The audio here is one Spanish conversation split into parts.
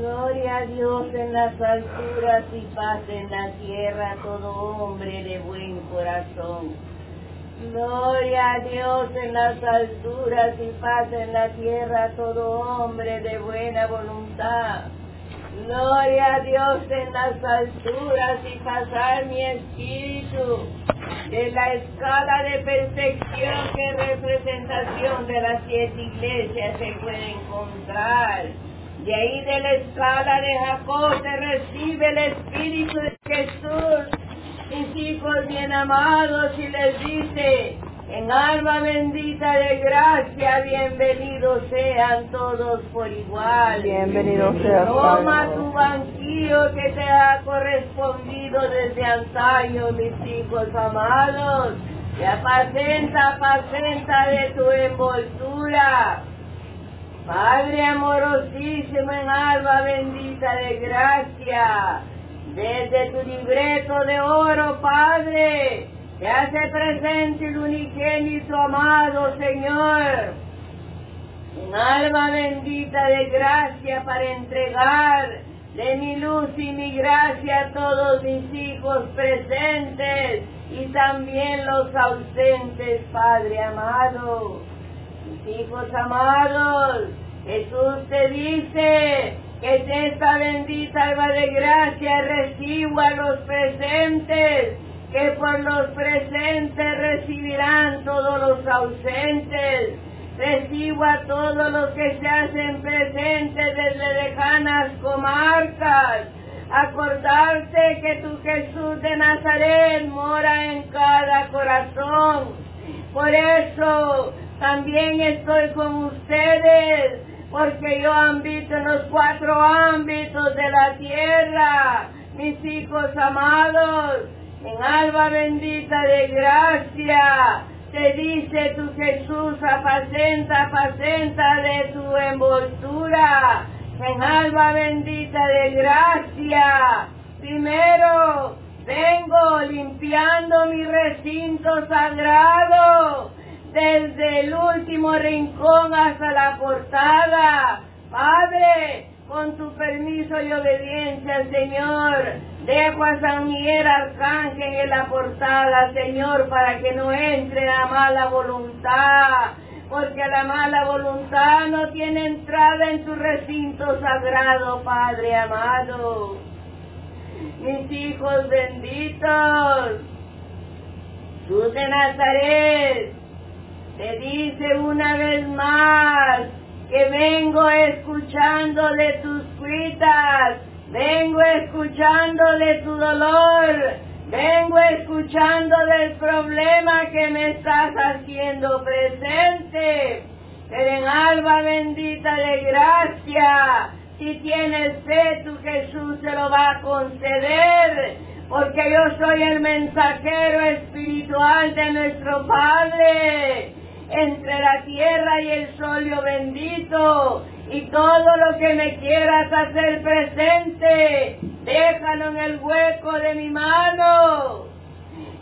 Gloria a Dios en las alturas y paz en la tierra todo hombre de buen corazón. Gloria a Dios en las alturas y paz en la tierra todo hombre de buena voluntad. Gloria a Dios en las alturas y pasar mi espíritu de la escala de perfección que representación de las siete iglesias se puede encontrar. De ahí de la escala de Jacob se recibe el Espíritu de Jesús, mis hijos bien amados, y les dice, en alma bendita de gracia, bienvenidos sean todos por igual. Bienvenidos sean. Toma tu banquillo que te ha correspondido desde antaño, mis hijos amados. Y apacenta, apacenta de tu envoltura. Padre amorosísimo en alma bendita de gracia, desde tu libreto de oro, Padre, te hace presente el unigénito amado Señor, en alma bendita de gracia para entregar de mi luz y mi gracia a todos mis hijos presentes y también los ausentes, Padre amado. Hijos amados, Jesús te dice que de esta bendita alma de gracia recibo a los presentes, que por los presentes recibirán todos los ausentes. Recibo a todos los que se hacen presentes desde lejanas comarcas. Acordarte que tu Jesús de Nazaret mora en cada corazón. Por eso también estoy con ustedes, porque yo habito en los cuatro ámbitos de la tierra, mis hijos amados, en alma bendita de gracia. Te dice tu Jesús, apacenta, apacenta de tu envoltura, en alma bendita de gracia. Primero, vengo limpiando mi recinto sagrado desde el último rincón hasta la portada. Padre, con tu permiso y obediencia, Señor, dejo a San Miguel Arcángel en la portada, Señor, para que no entre la mala voluntad, porque la mala voluntad no tiene entrada en tu recinto sagrado, Padre amado. Mis hijos benditos, tú de Nazaret, te dice una vez más que vengo escuchando de tus cuitas, vengo escuchando de tu dolor, vengo escuchando del problema que me estás haciendo presente. Pero en alma bendita de gracia, si tienes fe, tu Jesús se lo va a conceder, porque yo soy el mensajero espiritual de nuestro Padre entre la tierra y el solio bendito, y todo lo que me quieras hacer presente, déjalo en el hueco de mi mano.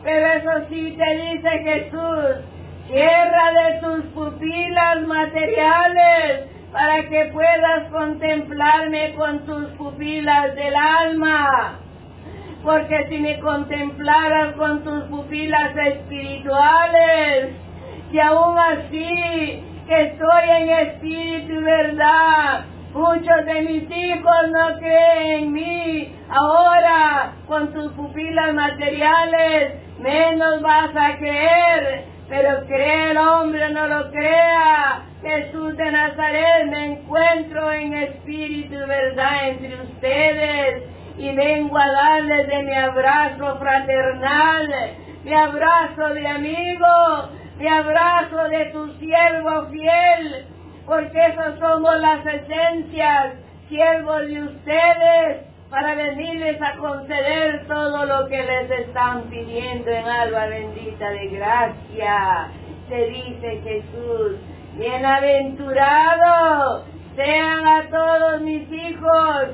Pero eso sí te dice Jesús, cierra de tus pupilas materiales para que puedas contemplarme con tus pupilas del alma. Porque si me contemplaras con tus pupilas espirituales, y aún así que estoy en espíritu y verdad. Muchos de mis hijos no creen en mí. Ahora, con tus pupilas materiales, menos vas a creer. Pero cree el hombre, no lo crea. Jesús de Nazaret, me encuentro en espíritu y verdad entre ustedes. Y vengo a darles de mi abrazo fraternal, mi abrazo de amigo, mi abrazo de tu siervo fiel, porque esas somos las esencias, siervos de ustedes, para venirles a conceder todo lo que les están pidiendo en alma bendita de gracia. Se dice Jesús, bienaventurado sean a todos mis hijos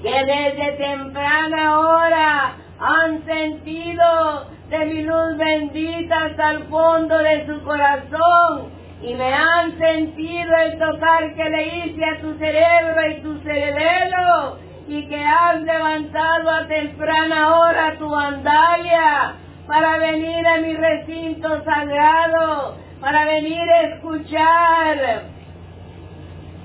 que desde temprana hora han sentido de mi luz bendita hasta el fondo de su corazón y me han sentido el tocar que le hice a tu cerebro y tu cerebelo y que has levantado a temprana hora tu andalla para venir a mi recinto sagrado, para venir a escuchar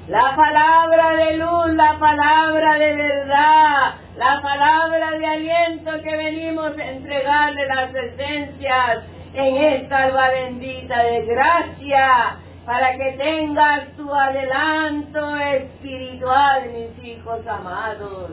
la palabra de luz, la palabra de verdad, la palabra de aliento que venimos a entregarle las esencias en esta alba bendita de gracia, para que tengas tu adelanto espiritual, mis hijos amados.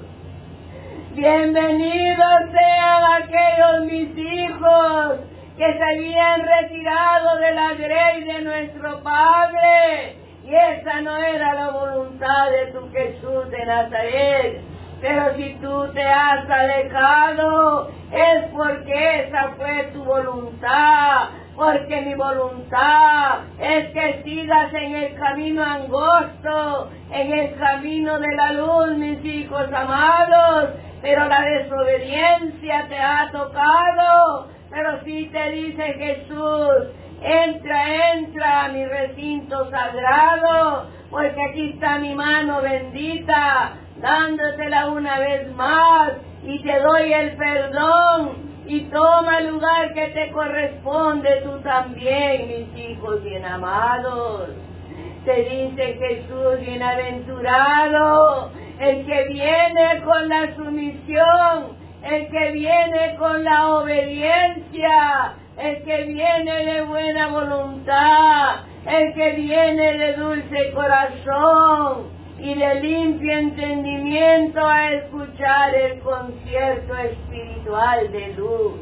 Bienvenidos sean aquellos mis hijos que se habían retirado de la grey de nuestro Padre. Y esa no era la voluntad de tu Jesús de Nazaret. Pero si tú te has alejado, es porque esa fue tu voluntad. Porque mi voluntad es que sigas en el camino angosto, en el camino de la luz, mis hijos amados. Pero la desobediencia te ha tocado. Pero si te dice Jesús, entra, entra a mi recinto sagrado, porque aquí está mi mano bendita dándotela una vez más y te doy el perdón y toma el lugar que te corresponde tú también, mis hijos bien amados. Te dice Jesús bienaventurado, el que viene con la sumisión, el que viene con la obediencia, el que viene de buena voluntad, el que viene de dulce corazón, y de limpio entendimiento a escuchar el concierto espiritual de luz.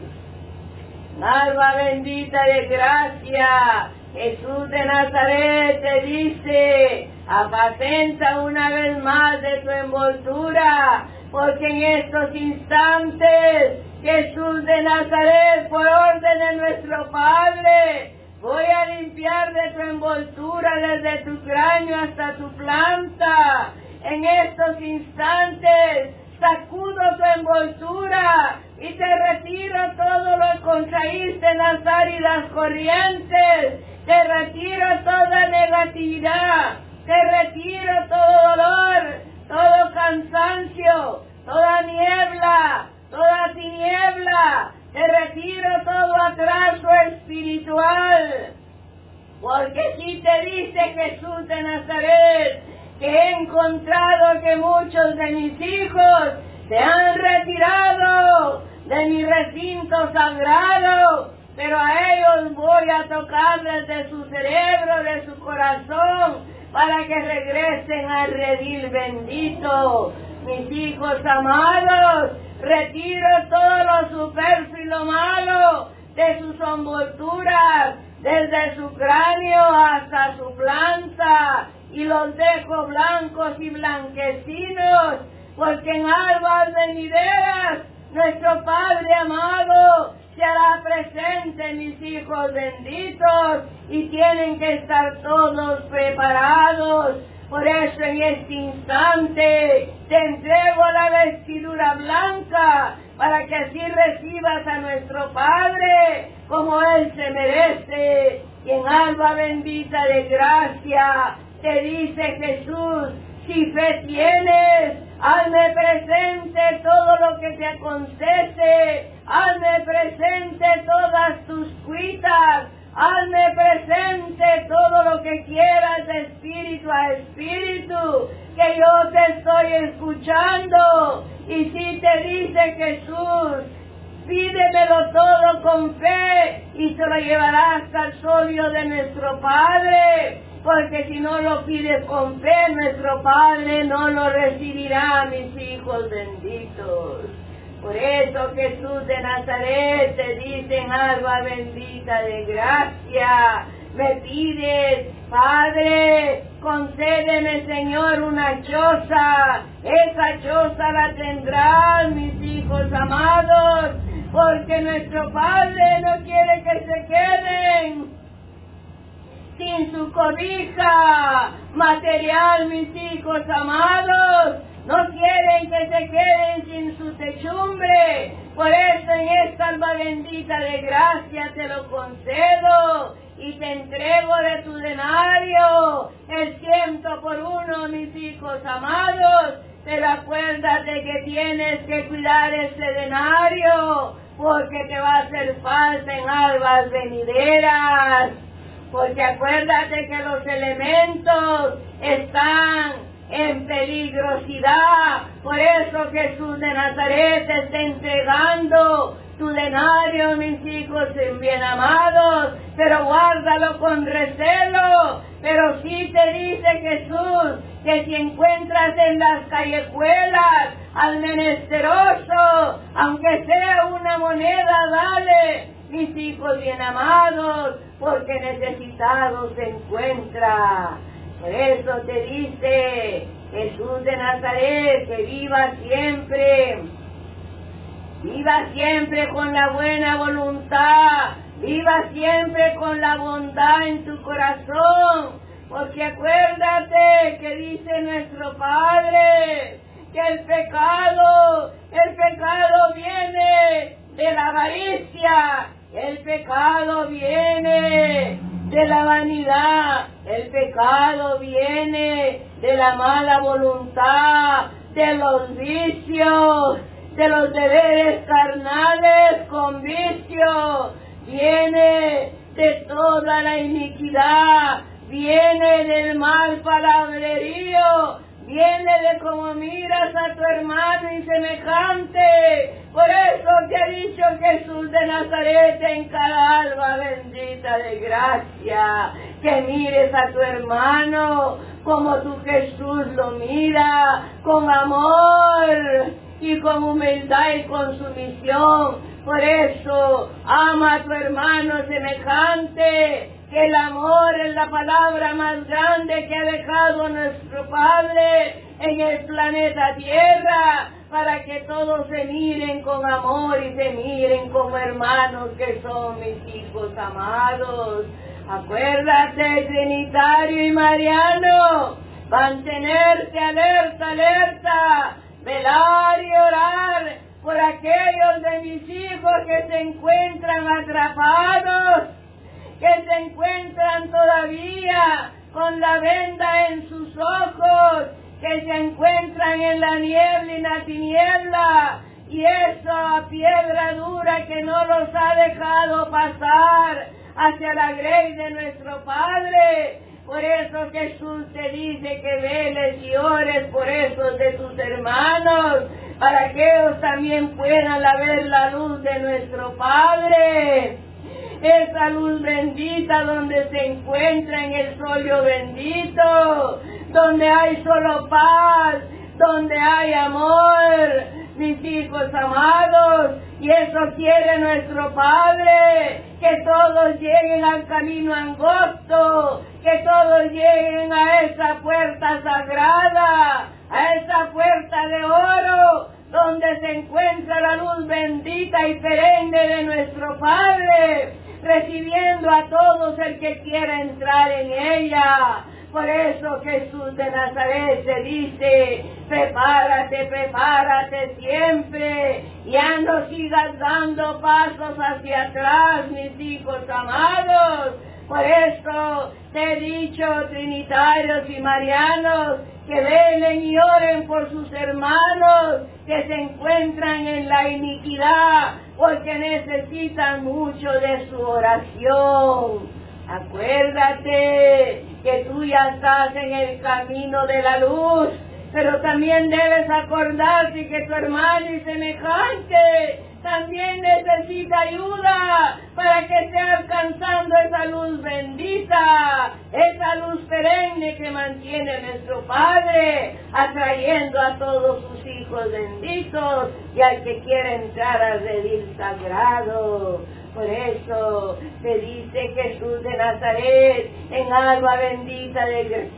Alma bendita de gracia, Jesús de Nazaret te dice, apacenta una vez más de tu envoltura, porque en estos instantes Jesús de Nazaret, por orden de nuestro Padre, Voy a limpiar de tu envoltura desde tu cráneo hasta tu planta. En estos instantes sacudo tu envoltura y te retiro todo lo que contraíste en las áridas corrientes. Te retiro toda negatividad. Te retiro todo dolor, todo cansancio, toda niebla, toda tiniebla te retiro todo atraso espiritual. Porque si te dice Jesús de Nazaret que he encontrado que muchos de mis hijos se han retirado de mi recinto sagrado, pero a ellos voy a tocar desde su cerebro, de su corazón, para que regresen al redil bendito. Mis hijos amados, retiro todo lo superfluo malo de sus envolturas, desde su cráneo hasta su planta, y los dejo blancos y blanquecinos, porque en albas venideras nuestro Padre amado se hará presente, mis hijos benditos, y tienen que estar todos preparados por eso en este instante te entrego la vestidura blanca para que así recibas a nuestro Padre como Él se merece. Y en alba bendita de gracia te dice Jesús, si fe tienes, hazme presente todo lo que te acontece, hazme presente todas tus cuitas, Hazme presente todo lo que quieras de espíritu a espíritu, que yo te estoy escuchando. Y si te dice Jesús, pídemelo todo con fe y se lo llevarás al solio de nuestro Padre. Porque si no lo pides con fe, nuestro Padre no lo recibirá, mis hijos benditos. Por eso Jesús de Nazaret te dice en alba bendita de gracia, me pides, Padre, concédeme Señor una choza, esa choza la tendrán mis hijos amados, porque nuestro Padre no quiere que se queden sin su cobija material, mis hijos amados, no quieren que se queden sin su techumbre, Por eso en esta alma bendita de gracia te lo concedo y te entrego de tu denario el ciento por uno, mis hijos amados. Pero acuérdate que tienes que cuidar ese denario porque te va a hacer falta en albas venideras. Porque acuérdate que los elementos están en peligrosidad. Por eso Jesús de Nazaret está entregando tu denario, mis hijos bien amados, pero guárdalo con recelo. Pero sí te dice Jesús que si encuentras en las callejuelas al menesteroso, aunque sea una moneda, dale, mis hijos bien amados, porque necesitado se encuentra. Por eso te dice Jesús de Nazaret que viva siempre, viva siempre con la buena voluntad, viva siempre con la bondad en tu corazón, porque acuérdate que dice nuestro Padre que el pecado, el pecado viene de la avaricia, el pecado viene de la vanidad, el pecado viene de la mala voluntad, de los vicios, de los deberes carnales con vicio, viene de toda la iniquidad, viene del mal palabrerío, viene de cómo miras a tu hermano y semejante. Por eso te ha dicho Jesús de Nazaret en cada alma bendita de gracia, que mires a tu hermano como tu Jesús lo mira, con amor y con humildad y con sumisión. Por eso ama a tu hermano semejante, que el amor es la palabra más grande que ha dejado nuestro Padre en el planeta Tierra, para que todos se miren con amor y se miren como hermanos que son mis hijos amados. Acuérdate, Trinitario y Mariano, mantenerte alerta, alerta, velar y orar por aquellos de mis hijos que se encuentran atrapados que se encuentran todavía con la venda en sus ojos, que se encuentran en la niebla y la tiniebla, y esa piedra dura que no los ha dejado pasar hacia la grey de nuestro Padre. Por eso Jesús te dice que veles y ores por esos de tus hermanos, para que ellos también puedan ver la luz de nuestro Padre esa luz bendita donde se encuentra en el solio bendito, donde hay solo paz, donde hay amor, mis hijos amados, y eso quiere nuestro Padre, que todos lleguen al camino angosto, que todos lleguen a esa puerta sagrada, a esa puerta de oro, donde se encuentra la luz bendita y perenne de nuestro Padre, recibiendo a todos el que quiera entrar en ella. Por eso Jesús de Nazaret se dice, prepárate, prepárate siempre, ya no sigas dando pasos hacia atrás, mis hijos amados. Por eso te he dicho, trinitarios y marianos, que velen y oren por sus hermanos que se encuentran en la iniquidad, porque necesitan mucho de su oración. Acuérdate que tú ya estás en el camino de la luz, pero también debes acordarte que tu hermano y semejante también necesita ayuda para que esté alcanzando esa luz bendita, esa luz perenne que mantiene nuestro Padre, atrayendo a todos sus hijos benditos y al que quiere entrar al redil sagrado. Por eso te dice Jesús de Nazaret en alma bendita de,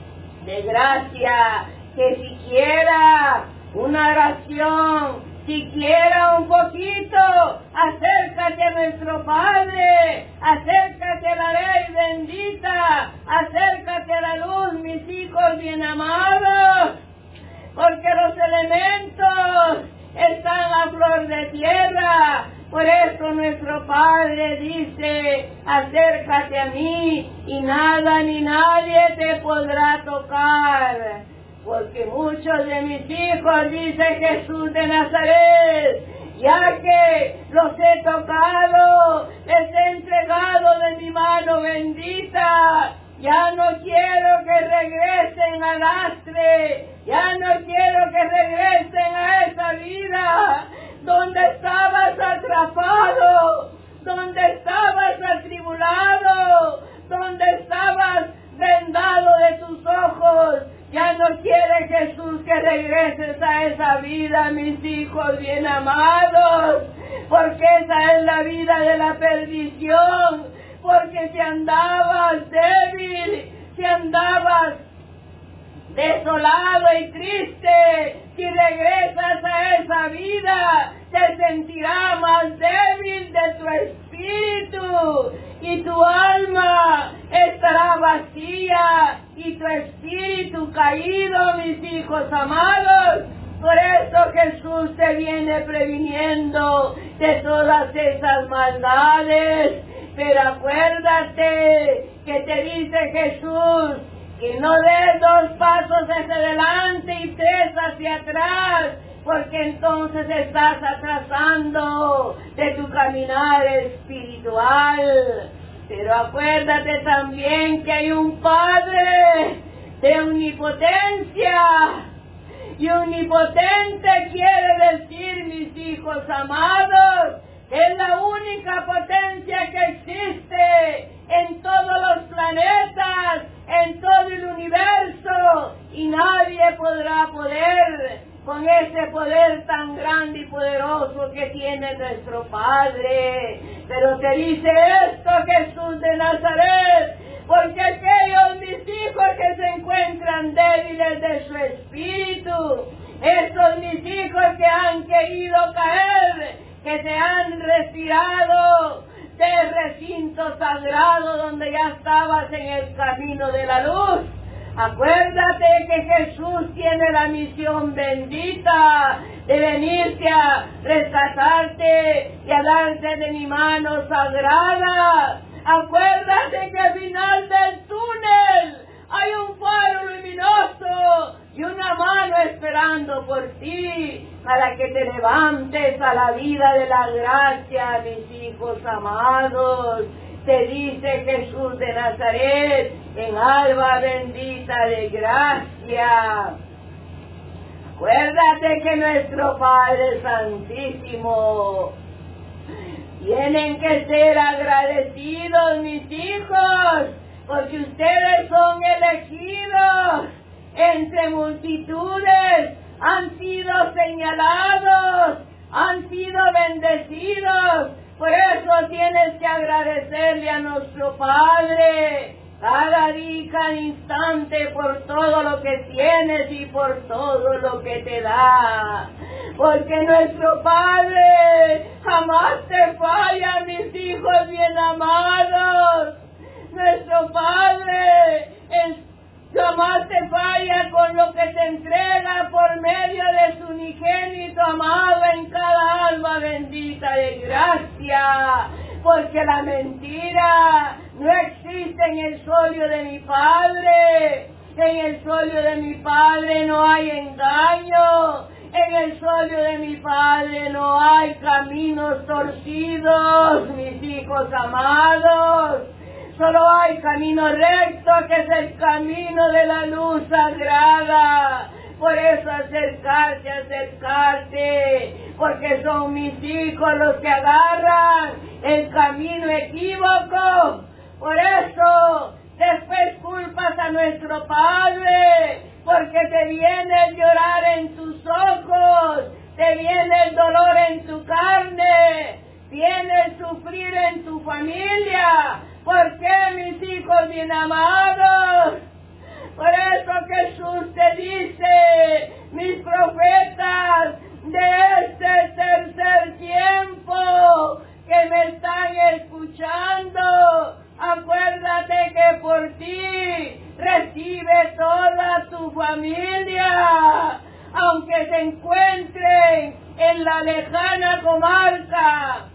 de gracia, que siquiera una oración siquiera un poquito, acércate a nuestro Padre, acércate a la ley bendita, acércate a la luz, mis hijos bien amados, porque los elementos están a flor de tierra, Por eso nuestro Padre dice, acércate a mí y nada ni nadie te podrá tocar. Porque muchos de mis hijos, dice Jesús de Nazaret, ya que los he tocado, les he entregado de mi mano bendita, ya no quiero que regresen al astre, ya no quiero que regresen a esa vida donde estabas atrapado, donde estabas atribulado, donde estabas vendado de tus ojos. Ya no quiere Jesús que regreses a esa vida, mis hijos bien amados, porque esa es la vida de la perdición, porque si andabas débil, si andabas desolado y triste, si regresas a esa vida, te sentirás más débil de tu espíritu y tu alma estará vacía y tu espíritu caído, mis hijos amados. Por eso Jesús te viene previniendo de todas esas maldades. Pero acuérdate que te dice Jesús, que no des dos pasos hacia adelante y tres hacia atrás, porque entonces estás atrasando de tu caminar espiritual. Pero acuérdate también que hay un Padre de omnipotencia. Y omnipotente quiere decir, mis hijos amados, es la única potencia que existe en todos los planetas, en todo el universo, y nadie podrá poder con ese poder tan grande y poderoso que tiene nuestro Padre. Pero te dice esto Jesús de Nazaret, porque aquellos mis hijos que se encuentran débiles de su espíritu, esos mis hijos que han querido caer, que se han retirado del recinto sagrado donde ya estabas en el camino de la luz. Acuérdate que Jesús tiene la misión bendita de venirte a rescatarte y a darte de mi mano sagrada. Acuérdate que al final del túnel hay un faro luminoso y una mano esperando por ti para que te levantes a la vida de la gracia, mis hijos amados. Te dice Jesús de Nazaret en alba bendita de gracia. Acuérdate que nuestro Padre Santísimo tienen que ser agradecidos, mis hijos, porque ustedes son elegidos entre multitudes, han sido señalados, han sido bendecidos. Por eso tienes que agradecerle a nuestro Padre cada día, cada instante por todo lo que tienes y por todo lo que te da. Porque nuestro Padre jamás te falla, mis hijos bien amados. Nuestro Padre es jamás te falla con lo que te entrega por medio de su unigénito amado en cada alma bendita de gracia. Porque la mentira no existe en el solio de mi Padre. En el solio de mi Padre no hay engaño. En el solio de mi Padre no hay caminos torcidos, mis hijos amados. Solo hay camino recto que es el camino de la luz sagrada. Por eso acercarte, acercarte, porque son mis hijos los que agarran el camino equívoco. Por eso después culpas a nuestro Padre, porque te viene el llorar en tus ojos, te viene el dolor en tu carne, viene el sufrir en tu familia. ¿Por qué mis hijos bien amados? Por eso Jesús te dice, mis profetas de este tercer tiempo que me están escuchando, acuérdate que por ti recibe toda tu familia, aunque se encuentren en la lejana comarca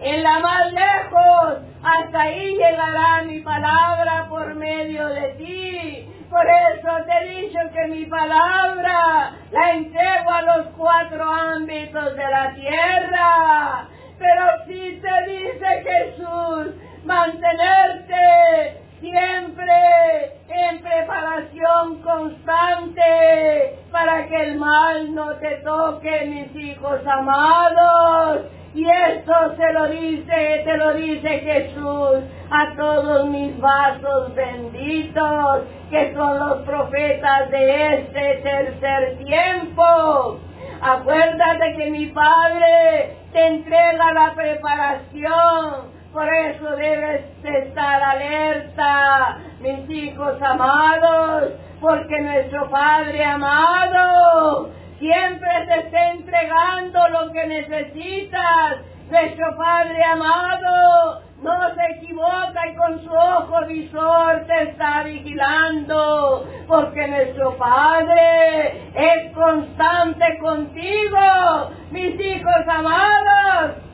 en la más lejos, hasta ahí llegará mi palabra por medio de ti. Por eso te he dicho que mi palabra la entrego a los cuatro ámbitos de la tierra. Pero si te dice Jesús, mantenerte siempre en preparación constante para que el mal no te toque, mis hijos amados. Y esto se lo dice, te lo dice Jesús a todos mis vasos benditos, que son los profetas de este tercer tiempo. Acuérdate que mi Padre te entrega la preparación por eso debes estar alerta, mis hijos amados, porque nuestro Padre amado siempre te está entregando lo que necesitas. Nuestro Padre amado no se equivoca y con su ojo visor te está vigilando, porque nuestro Padre es constante contigo, mis hijos amados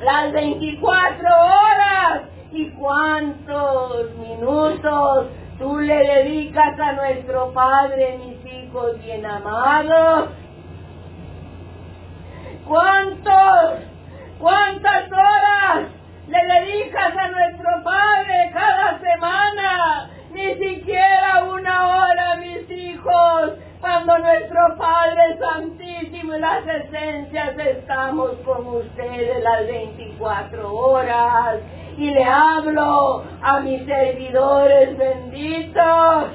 las 24 horas y cuántos minutos tú le dedicas a nuestro Padre, mis hijos bien amados. ¿Cuántos, cuántas horas le dedicas a nuestro Padre cada semana? Ni siquiera una hora, mis hijos cuando nuestro Padre Santísimo y las esencias estamos con ustedes las 24 horas. Y le hablo a mis servidores benditos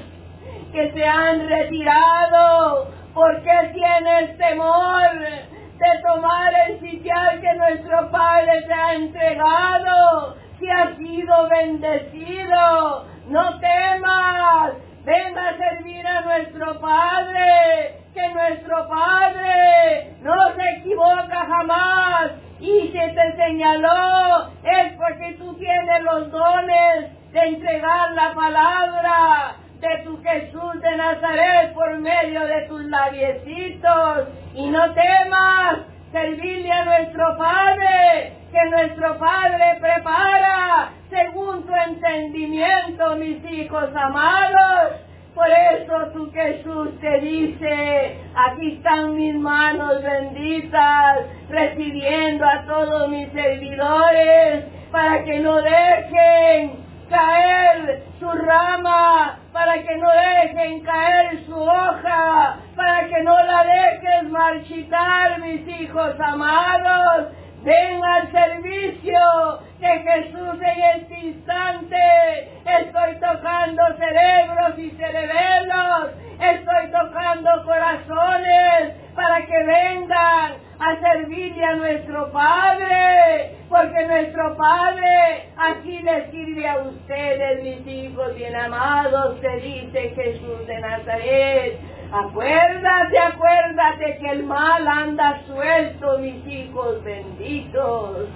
que se han retirado porque tienes temor de tomar el sitial que nuestro Padre te ha entregado, si ha sido bendecido. No temas, venga a servir a nuestro Padre, que nuestro Padre no se equivoca jamás. Y se te señaló es porque tú tienes los dones de entregar la palabra de tu Jesús de Nazaret por medio de tus labiecitos. Y no temas servirle a nuestro Padre, que nuestro Padre prepara según tu entendimiento, mis hijos amados. Por eso tu Jesús te dice, aquí están mis manos benditas, recibiendo a todos mis servidores, para que no dejen caer su rama, para que no dejen caer su hoja, para que no la dejes marchitar, mis hijos amados. Ven al servicio de Jesús en este instante. Estoy tocando cerebros y cerebelos. Estoy tocando corazones para que vengan a servirle a nuestro Padre. Porque nuestro Padre aquí le sirve a ustedes, mis hijos bien amados, se dice Jesús de Nazaret. Acuérdate, acuérdate que el mal anda suelto, mis hijos benditos.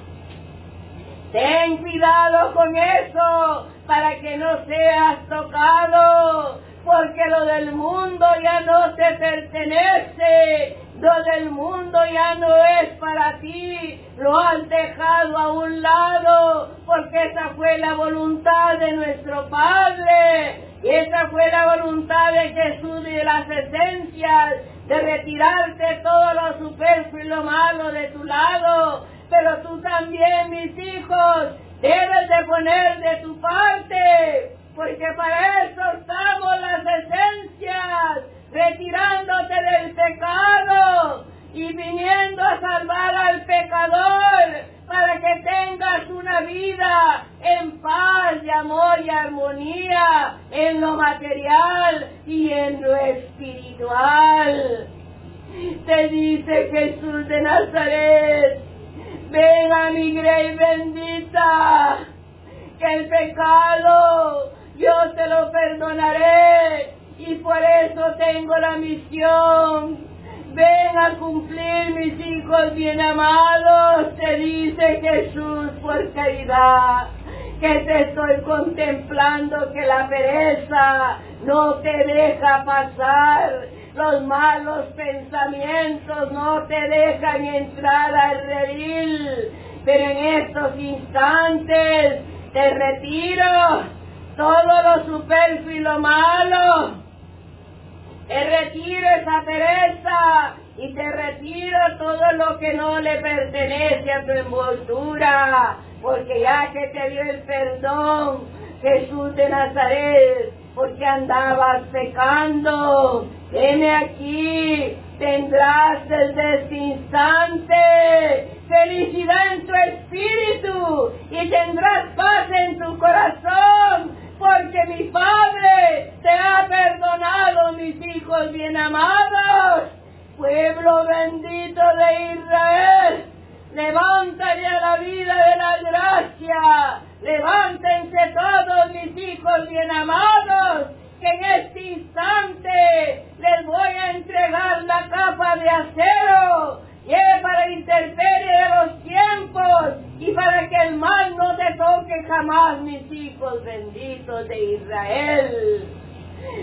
Ten cuidado con eso para que no seas tocado, porque lo del mundo ya no te pertenece, lo del mundo ya no es para ti, lo has dejado a un lado, porque esa fue la voluntad de nuestro Padre, esa fue la voluntad de Jesús y de las esencias, de retirarte todo lo superfluo y lo malo de tu lado, pero tú también, mis hijos, debes de poner de tu parte, porque para eso estamos las esencias, retirándote del pecado y viniendo a salvar al pecador para que tengas una vida en paz y amor y armonía en lo material y en lo espiritual. Te dice Jesús de Nazaret, ven a mi grey bendita, que el pecado yo te lo perdonaré y por eso tengo la misión ven a cumplir mis hijos bien amados, te dice Jesús por caridad, que te estoy contemplando que la pereza no te deja pasar, los malos pensamientos no te dejan entrar al redil, Pero en estos instantes te retiro todo lo superfluo y lo malo. Te retiro esa pereza y te retiro todo lo que no le pertenece a tu envoltura, porque ya que te dio el perdón, Jesús de Nazaret, porque andabas pecando, Heme aquí, tendrás desde este instante. Felicidad en tu espíritu y tendrás paz en tu corazón, porque mi Padre te ha perdonado, mis hijos bien amados. Pueblo bendito de Israel, levántate a la vida de la gracia, levántense todos mis hijos bien amados que en este instante les voy a entregar la capa de acero es para interferir de los tiempos y para que el mal no te toque jamás, mis hijos benditos de Israel.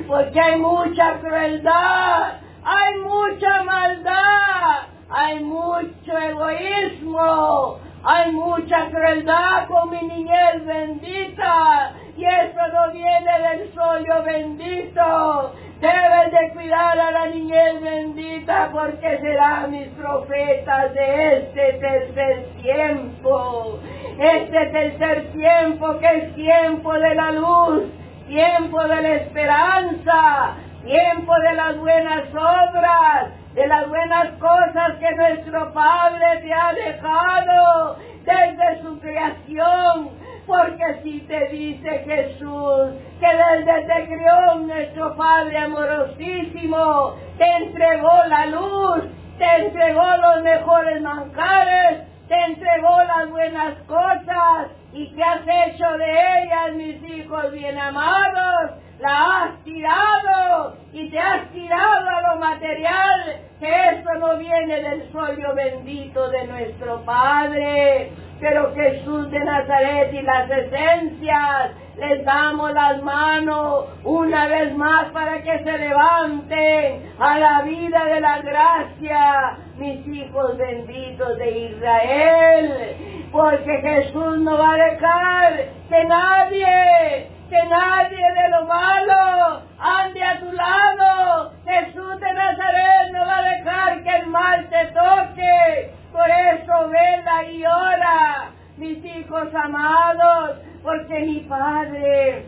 Porque hay mucha crueldad, hay mucha maldad, hay mucho egoísmo, hay mucha crueldad con mi niñez bendita y eso no viene del solio bendito. Debes de cuidar a la niñez bendita porque serán mis profetas de este tercer tiempo. Este tercer tiempo que es tiempo de la luz, tiempo de la esperanza, tiempo de las buenas obras, de las buenas cosas que nuestro Padre te ha dejado desde su creación porque si te dice Jesús que desde te crió nuestro Padre amorosísimo, te entregó la luz, te entregó los mejores manjares, te entregó las buenas cosas y que has hecho de ellas, mis hijos bien amados, la has tirado y te has tirado a lo material, que eso no viene del solio bendito de nuestro Padre pero Jesús de Nazaret y las esencias, les damos las manos una vez más para que se levanten a la vida de la gracia, mis hijos benditos de Israel, porque Jesús no va a dejar que nadie, que nadie de lo malo ande a tu lado. Jesús de Nazaret no va a dejar que el mal te toque por eso vela y ora, mis hijos amados, porque mi Padre,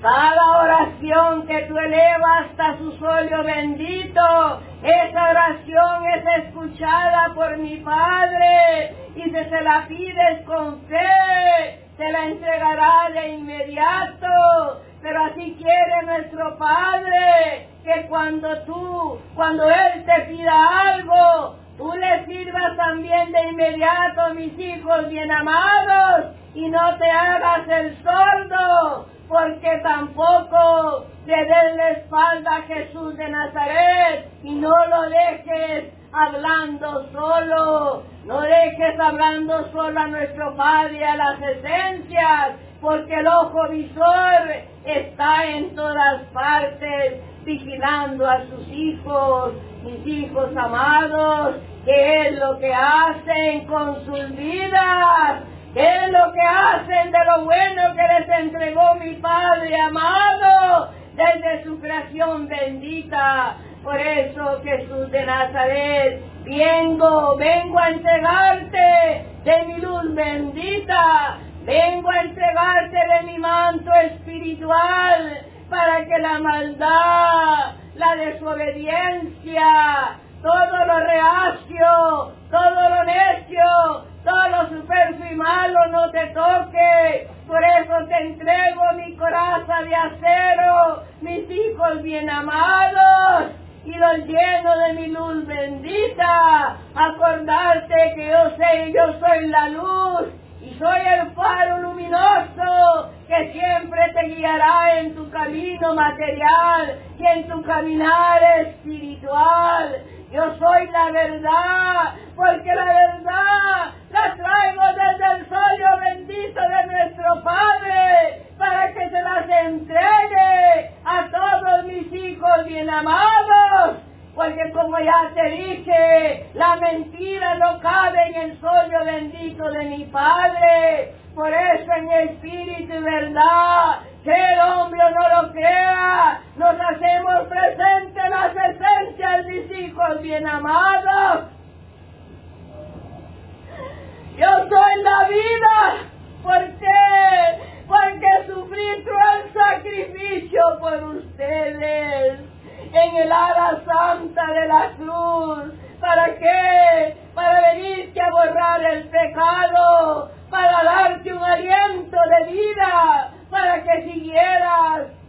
cada oración que tú elevas hasta su suelo bendito, esa oración es escuchada por mi Padre y si se la pides con fe, te la entregará de inmediato. Pero así quiere nuestro Padre que cuando tú, cuando Él te pida algo, tú le sirvas también de inmediato, mis hijos bien amados, y no te hagas el sordo, porque tampoco le des la espalda a Jesús de Nazaret y no lo dejes hablando solo, no dejes hablando solo a nuestro Padre, a las esencias, porque el ojo visor está en todas partes, vigilando a sus hijos, mis hijos amados, qué es lo que hacen con sus vidas, qué es lo que hacen de lo bueno que les entregó mi Padre amado desde su creación bendita. Por eso Jesús de Nazaret, vengo, vengo a entregarte de mi luz bendita, vengo a entregarte de mi manto espiritual para que la maldad, la desobediencia, todo lo reacio, todo lo necio, todo lo superfluo malo no te toque. Por eso te entrego mi coraza de acero, mis hijos bien amados, y los lleno de mi luz bendita. Acordarte que yo sé, yo soy la luz, y soy el faro luminoso que siempre te guiará en tu camino material y en tu caminar espiritual. Yo soy la verdad, porque la verdad la traigo desde el solio bendito de nuestro Padre, para que se las entregue a todos mis hijos bien amados, porque como ya te dije, la mentira no cabe en el sueño bendito de mi Padre. Por eso en espíritu y verdad, que el hombre no lo crea, nos hacemos presentes hijos bien amados. Yo soy la vida. ¿Por qué? Porque sufrí cruel sacrificio por ustedes en el ala santa de la cruz. ¿Para qué? Para venirte a borrar el pecado, para darte un aliento de vida, para que siguieras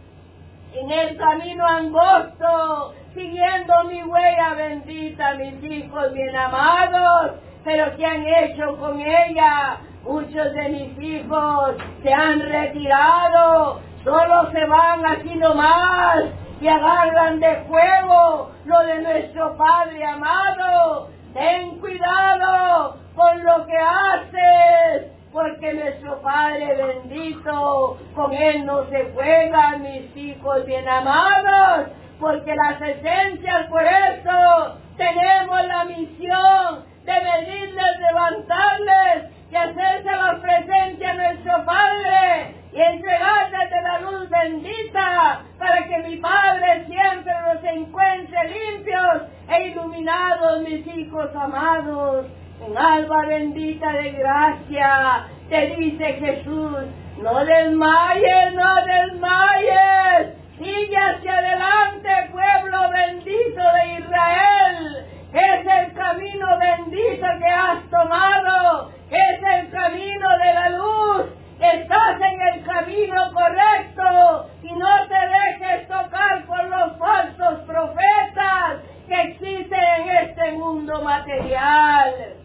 en el camino angosto, siguiendo mi huella bendita, mis hijos bien amados. Pero ¿qué han hecho con ella? Muchos de mis hijos se han retirado, solo se van así nomás y agarran de fuego lo de nuestro Padre amado. Ten cuidado con lo que haces, porque nuestro Padre bendito, con Él no se juegan mis hijos bien amados, porque las esencias por eso tenemos la misión de venirles, levantarles y hacerse la presencia a nuestro Padre y entregarles de la luz bendita para que mi Padre siempre los encuentre limpios e iluminados, mis hijos amados. En alba bendita de gracia te dice Jesús, no desmayes, no desmayes, sigue hacia adelante, pueblo bendito de Israel. Es el camino bendito que has tomado, es el camino de la luz. Estás en el camino correcto y no te dejes tocar por los falsos profetas que existen en este mundo material.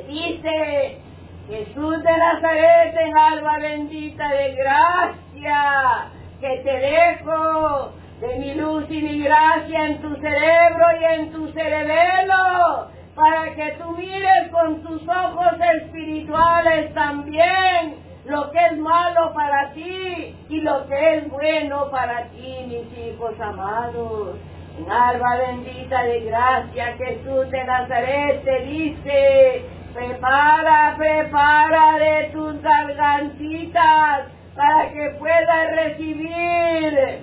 Dice Jesús de Nazaret en alba bendita de gracia, que te dejo de mi luz y mi gracia en tu cerebro y en tu cerebelo, para que tú mires con tus ojos espirituales también lo que es malo para ti y lo que es bueno para ti, mis hijos amados. En alba bendita de gracia, Jesús de Nazaret te dice, prepara, prepara de tus gargantitas para que puedas recibir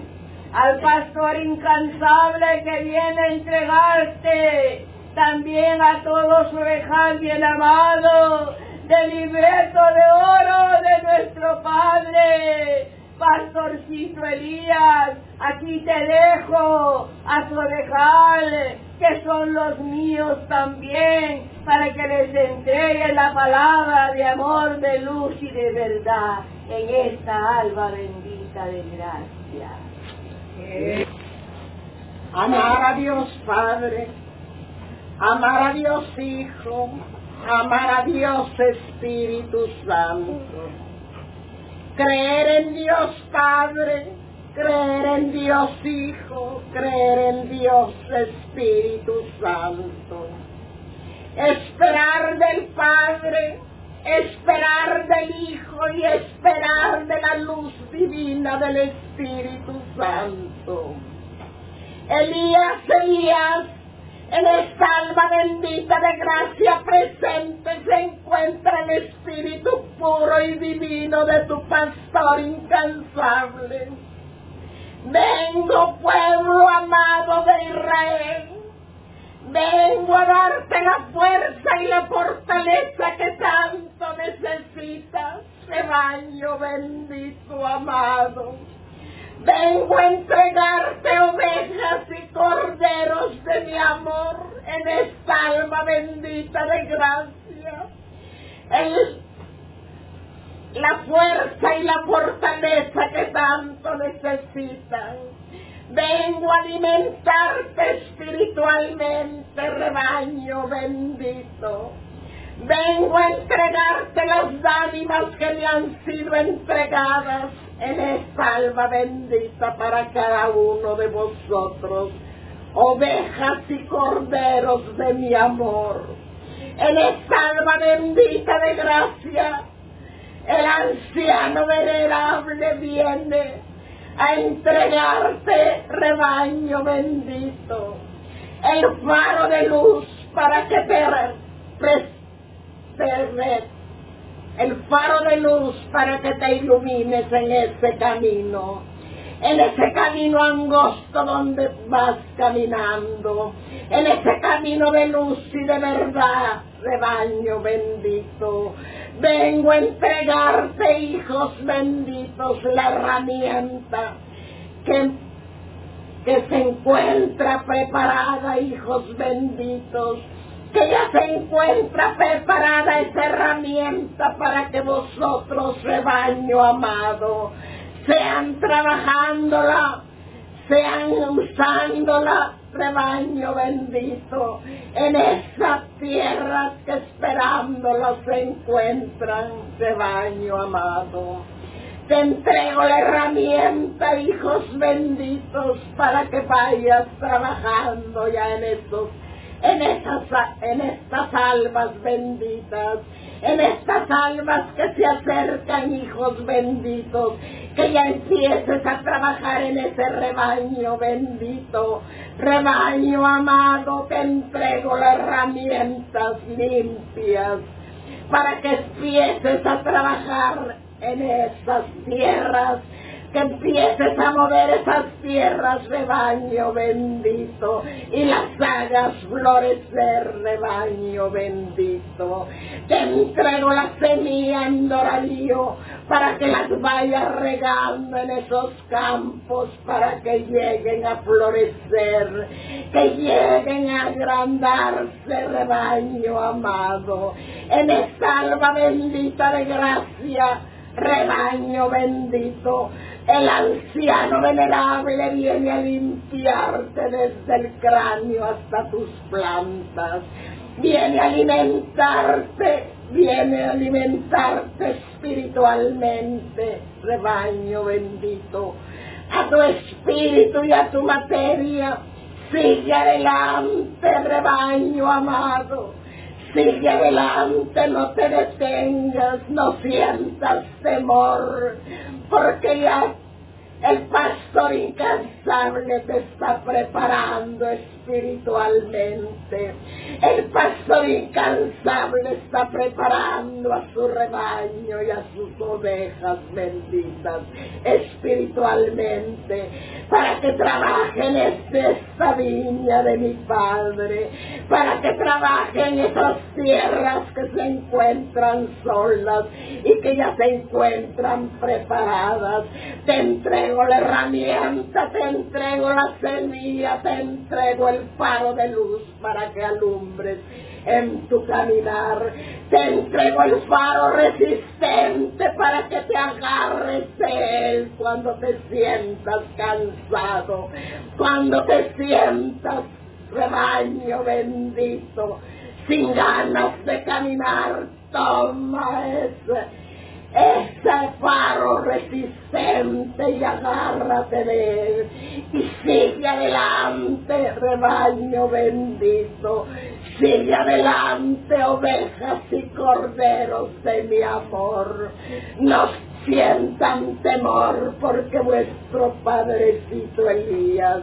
al pastor incansable que viene a entregarte, también a todos su orejal bien amado, del libreto de oro de nuestro Padre. Pastorcito Elías, aquí te dejo a tu orejal, que son los míos también, para que les entregue la palabra de amor, de luz y de verdad en esta alba bendita de gracia. Amar a Dios Padre, amar a Dios Hijo, amar a Dios Espíritu Santo. Creer en Dios Padre, creer en Dios Hijo, creer en Dios Espíritu Santo. Esperar del Padre, esperar del Hijo y esperar de la luz divina del Espíritu Santo. Elías, Elías, en esta alma bendita de gracia presente se encuentra el Espíritu puro y divino de tu pastor incansable. Vengo, pueblo amado de Israel. Vengo a darte la fuerza y la fortaleza que tanto necesitas, rebaño bendito amado. Vengo a entregarte ovejas y corderos de mi amor en esta alma bendita de gracia. El, la fuerza y la fortaleza que tanto necesitan. Vengo a alimentarte espiritualmente, rebaño bendito. Vengo a entregarte las dádivas que me han sido entregadas en esta alma bendita para cada uno de vosotros, ovejas y corderos de mi amor. En esta alma bendita de gracia, el anciano venerable viene a entregarte rebaño bendito. el faro de luz para que te, el faro de luz para que te ilumines en ese camino, en ese camino angosto donde vas caminando, en ese camino de luz y de verdad, rebaño bendito. Vengo a entregarte, hijos benditos, la herramienta que, que se encuentra preparada, hijos benditos que ya se encuentra preparada esa herramienta para que vosotros, rebaño amado, sean trabajándola, sean usándola, rebaño bendito, en esas tierras que esperándola se encuentran, rebaño amado. Te entrego la herramienta, hijos benditos, para que vayas trabajando ya en esos en estas, en estas almas benditas, en estas almas que se acercan, hijos benditos, que ya empieces a trabajar en ese rebaño bendito, rebaño amado, te entrego las herramientas limpias para que empieces a trabajar en esas tierras que empieces a mover esas tierras, rebaño bendito, y las hagas florecer, rebaño bendito. Te entrego la semilla en Doralío para que las vayas regando en esos campos, para que lleguen a florecer, que lleguen a agrandarse, rebaño amado, en esta alma bendita de gracia rebaño bendito, el anciano venerable viene a limpiarte desde el cráneo hasta tus plantas. Viene a alimentarte, viene a alimentarte espiritualmente, rebaño bendito. A tu espíritu y a tu materia, sigue adelante, rebaño amado. Sigue adelante, no te detengas, no sientas temor, porque ya el pastor incansable te está preparando espiritualmente. El pastor incansable está preparando a su rebaño y a sus ovejas benditas espiritualmente para que trabajen esta viña de mi Padre, para que trabajen esas tierras que se encuentran solas y que ya se encuentran preparadas. Te entrego la herramienta, te entrego la semilla, te entrego el faro de luz para que alumbres en tu caminar. Te entrego el faro resistente para que te agarres de él cuando te sientas cansado, cuando te sientas rebaño bendito, sin ganas de caminar. Toma ese ese faro resistente y agárrate de él y sigue adelante, rebaño bendito, sigue adelante, ovejas y corderos de mi amor. No sientan temor porque vuestro padrecito Elías,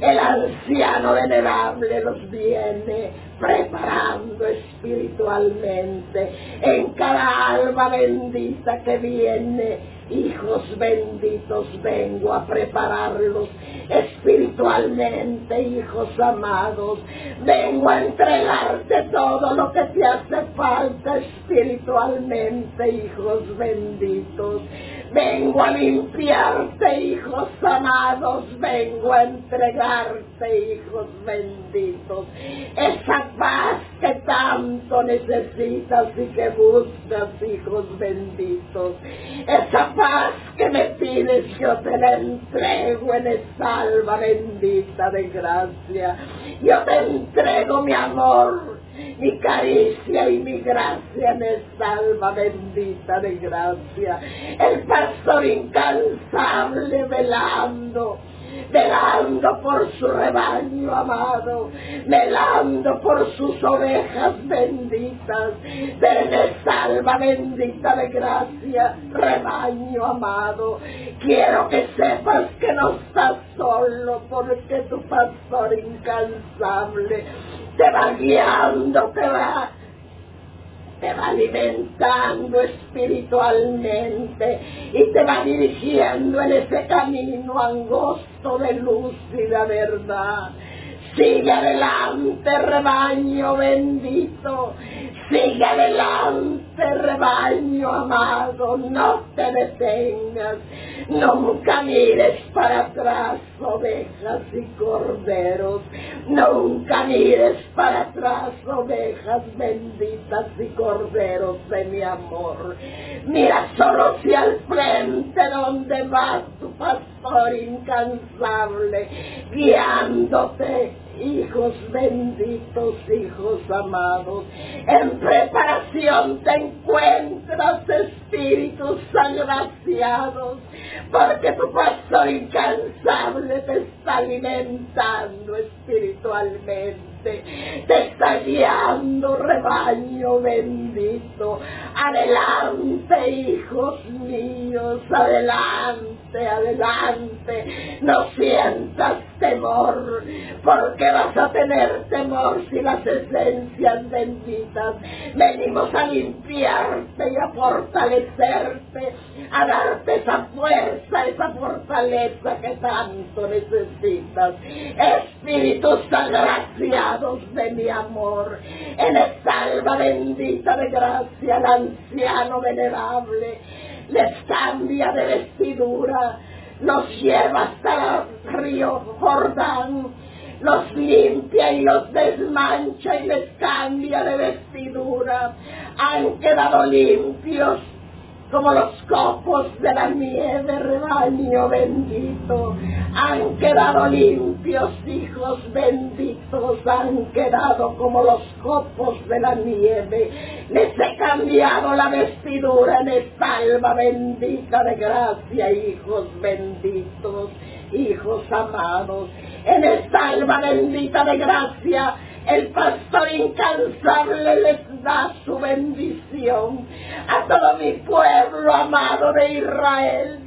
el anciano venerable, los viene preparando espiritualmente en cada alma bendita que viene. Hijos benditos, vengo a prepararlos espiritualmente, hijos amados. Vengo a entregarte todo lo que te hace falta espiritualmente, hijos benditos. Vengo a limpiarte, hijos amados. Vengo a entregarte, hijos benditos. Esa paz que tanto necesitas y que buscas, hijos benditos. Esa paz que me pides, yo te la entrego en esa alma bendita de gracia. Yo te entrego mi amor mi caricia y mi gracia en esta alma bendita de gracia. El pastor incansable velando velando por su rebaño amado, velando por sus ovejas benditas. Ven, salva bendita de gracia, rebaño amado. Quiero que sepas que no estás solo porque tu pastor incansable te va guiando, te va te va alimentando espiritualmente y te va dirigiendo en ese camino angosto de luz y de verdad. Sigue adelante, rebaño bendito. Sigue adelante, rebaño amado. No te detengas. Nunca mires para atrás, ovejas y corderos. Nunca mires para atrás, ovejas benditas y corderos de mi amor. Mira solo hacia el frente donde va tu pastor incansable, guiándote hijos benditos, hijos amados. En preparación te encuentras, espíritus agraciados, porque tu pastor incansable te está alimentando espiritualmente te está guiando, rebaño bendito. Adelante, hijos míos, adelante, adelante. No sientas temor, porque vas a tener temor si las esencias benditas venimos a limpiarte y a fortalecerte, a darte esa fuerza, esa fortaleza que tanto necesitas. Espíritus agraciados de mi amor, en esta alma bendita de gracia, el anciano venerable les cambia de vestidura los lleva hasta el río Jordán, los limpia y los desmancha y les cambia de vestidura. Han quedado limpios como los copos de la nieve, rebaño bendito. Han quedado limpios, hijos benditos, han quedado como los copos de la nieve. Les he cambiado la vestidura en esta alma bendita de gracia, hijos benditos, hijos amados. En esta alma bendita de gracia, el pastor incansable les da su bendición. A todo mi pueblo amado de Israel,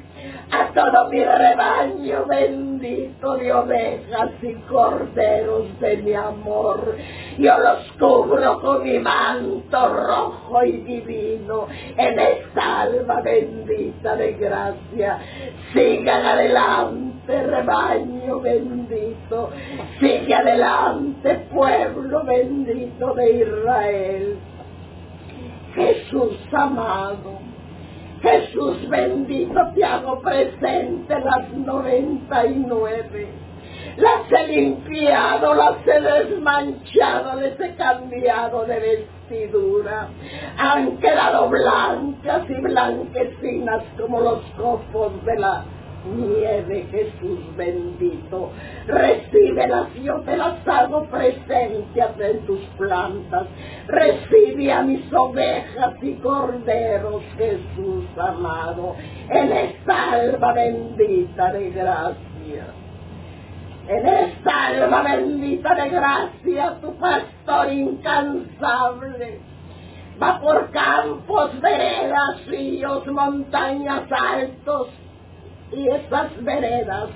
a todo mi rebaño bendito de ovejas y corderos de mi amor. Yo los cubro con mi manto rojo y divino en esta alma bendita de gracia. Sigan adelante, rebaño bendito. Sigue adelante, pueblo bendito de Israel. Jesús amado, Jesús bendito, te hago presente las noventa y nueve. Las he limpiado, las he desmanchado, les he cambiado de vestidura. Han quedado blancas y blanquecinas como los copos de la nieve, Jesús bendito. Recíbelas, yo te las hago presentes en tus plantas. Recibe a mis ovejas y corderos, Jesús amado, en esta alma bendita de gracia. En esta alma bendita de gracia, tu pastor incansable va por campos, veredas, ríos, montañas altos, y esas veredas,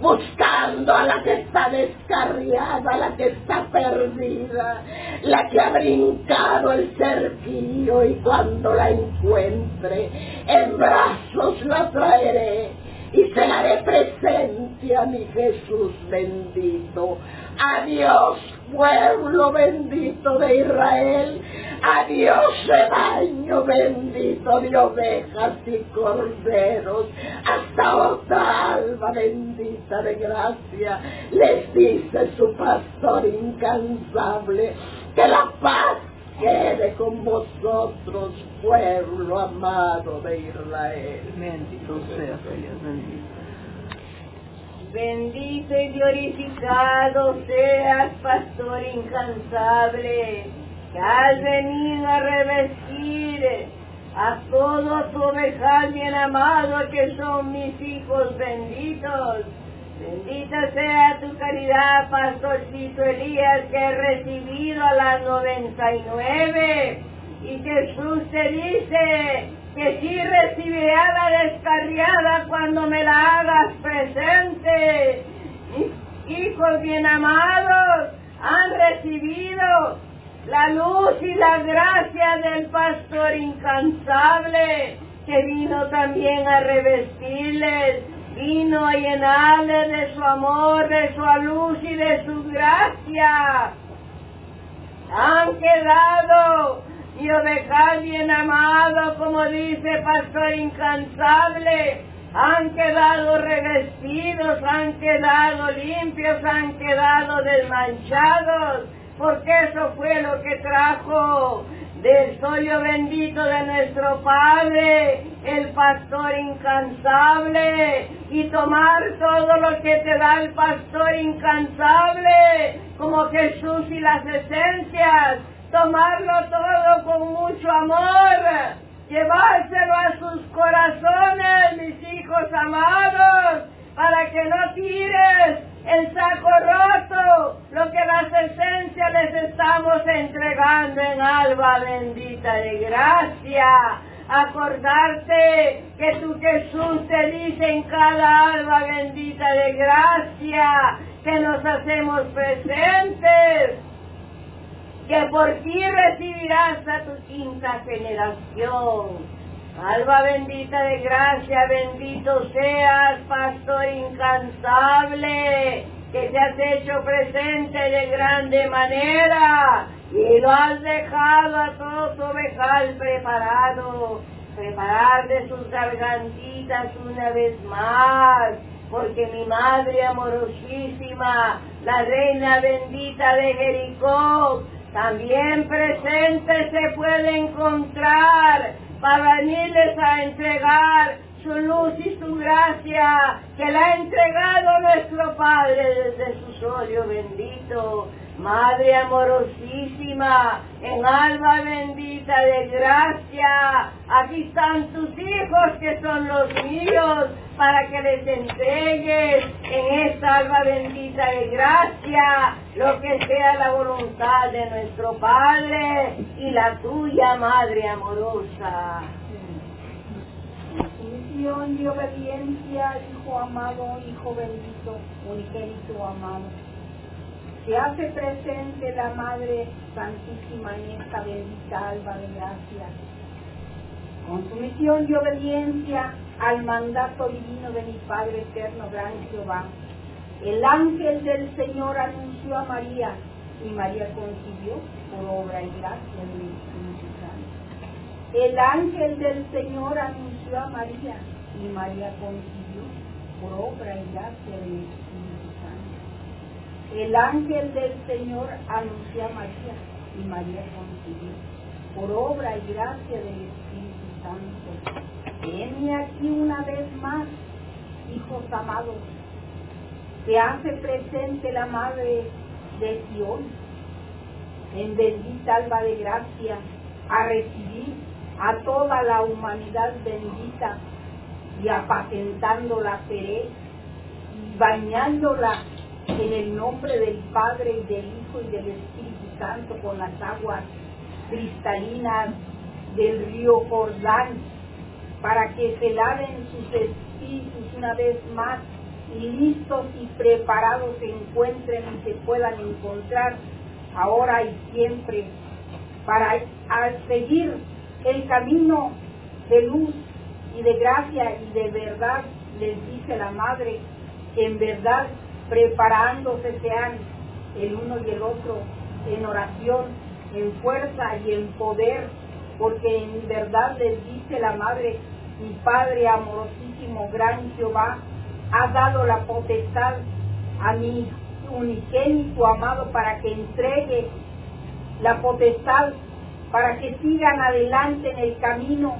buscando a la que está descarriada, la que está perdida, la que ha brincado el cerquillo y cuando la encuentre, en brazos la traeré y se la haré presente a mi Jesús bendito. Adiós, pueblo bendito de Israel. Adiós, rebaño bendito de ovejas y corderos. Hasta otra alma bendita de gracia. Les dice su pastor incansable que la paz quede con vosotros, pueblo amado de Israel. Bendito sea Dios, bendito. Bendito y glorificado seas, pastor incansable, que has venido a revestir a todo tu ovejal bien amado que son mis hijos benditos. Bendita sea tu caridad, pastorcito Elías, que he recibido a las 99. Y Jesús te dice que sí recibiré a la descarriada cuando me la hagas presente. Hijos bien amados, han recibido la luz y la gracia del pastor incansable que vino también a revestirles, vino a llenarles de su amor, de su luz y de su gracia. Han quedado y ovejas bien amado, como dice pastor incansable, han quedado revestidos, han quedado limpios, han quedado desmanchados, porque eso fue lo que trajo del sollo bendito de nuestro Padre, el pastor incansable, y tomar todo lo que te da el pastor incansable, como Jesús y las esencias, tomarlo todo con mucho amor, llevárselo a sus corazones, mis hijos amados, para que no tires el saco roto, lo que las esencias les estamos entregando en alba bendita de gracia. Acordarte que tu Jesús te dice en cada alba bendita de gracia que nos hacemos presentes que por ti recibirás a tu quinta generación. Alba bendita de gracia, bendito seas, pastor incansable, que te has hecho presente de grande manera y lo has dejado a todo tu ovejal preparado, preparar de sus gargantitas una vez más, porque mi madre amorosísima, la reina bendita de Jericó, también presente se puede encontrar para venirles a entregar su luz y su gracia que le ha entregado nuestro Padre desde su solio bendito. Madre amorosísima, en alma bendita de gracia, aquí están tus hijos que son los míos, para que les entregues en esta alma bendita de gracia lo que sea la voluntad de nuestro Padre y la tuya, Madre amorosa. Obediencia, Hijo amado, Hijo bendito, amado se hace presente la Madre Santísima en esta bendita alba de gracia. Con sumisión y obediencia al mandato divino de mi Padre eterno, gran Jehová, el ángel del Señor anunció a María y María concibió por obra y gracia del Espíritu Santo. El ángel del Señor anunció a María y María concibió por obra y gracia del Espíritu el ángel del Señor anunció a María y María concibió por obra y gracia del Espíritu Santo. Venme aquí una vez más, hijos amados. Se hace presente la Madre de Sion en bendita alba de gracia a recibir a toda la humanidad bendita y apacentando la seré y bañándola en el nombre del Padre y del Hijo y del Espíritu Santo con las aguas cristalinas del río Jordán, para que se laven sus espíritus una vez más y listos y preparados se encuentren y se puedan encontrar ahora y siempre para seguir el camino de luz y de gracia y de verdad, les dice la Madre, que en verdad preparándose sean el uno y el otro en oración, en fuerza y en poder, porque en verdad les dice la Madre, mi Padre amorosísimo, gran Jehová, ha dado la potestad a mi unigénito amado para que entregue la potestad, para que sigan adelante en el camino,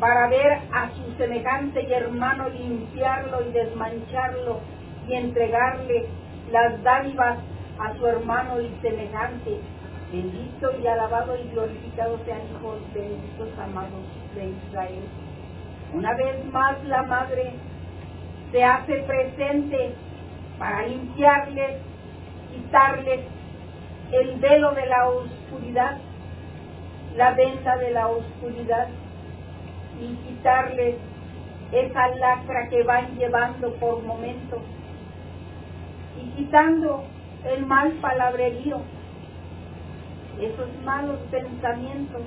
para ver a su semejante y hermano limpiarlo y desmancharlo y entregarle las dádivas a su hermano y semejante. Bendito y alabado y glorificado sean hijos benditos amados de Israel. Una vez más la Madre se hace presente para limpiarles, quitarles el velo de la oscuridad, la venda de la oscuridad y quitarles esa lacra que van llevando por momentos y quitando el mal palabrerío, esos malos pensamientos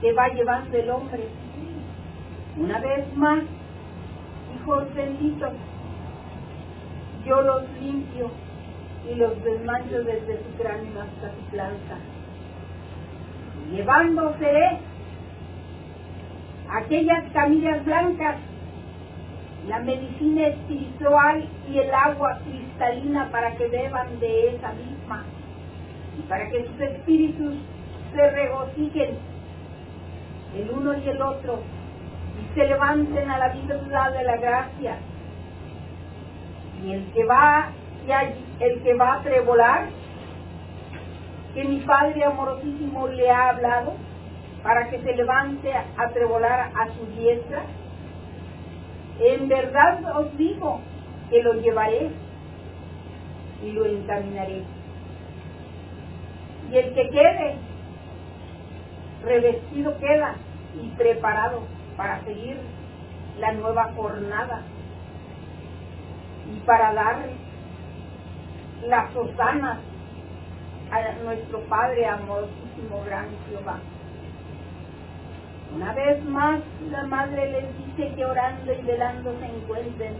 que va llevando el hombre. Una vez más, hijos benditos, yo los limpio y los desmancho desde su cráneo hasta su planta. Llevándose aquellas camillas blancas, la medicina espiritual y el agua cristalina para que beban de esa misma y para que sus espíritus se regocijen el uno y el otro y se levanten a la vida de la gracia. Y el que va el que va a trevolar, que mi Padre amorosísimo le ha hablado, para que se levante a trebolar a su diestra? En verdad os digo que lo llevaré y lo encaminaré. Y el que quede, revestido queda y preparado para seguir la nueva jornada y para dar las hosanas a nuestro Padre amorosísimo gran Jehová. Una vez más la madre les dice que orando y velando se encuentren,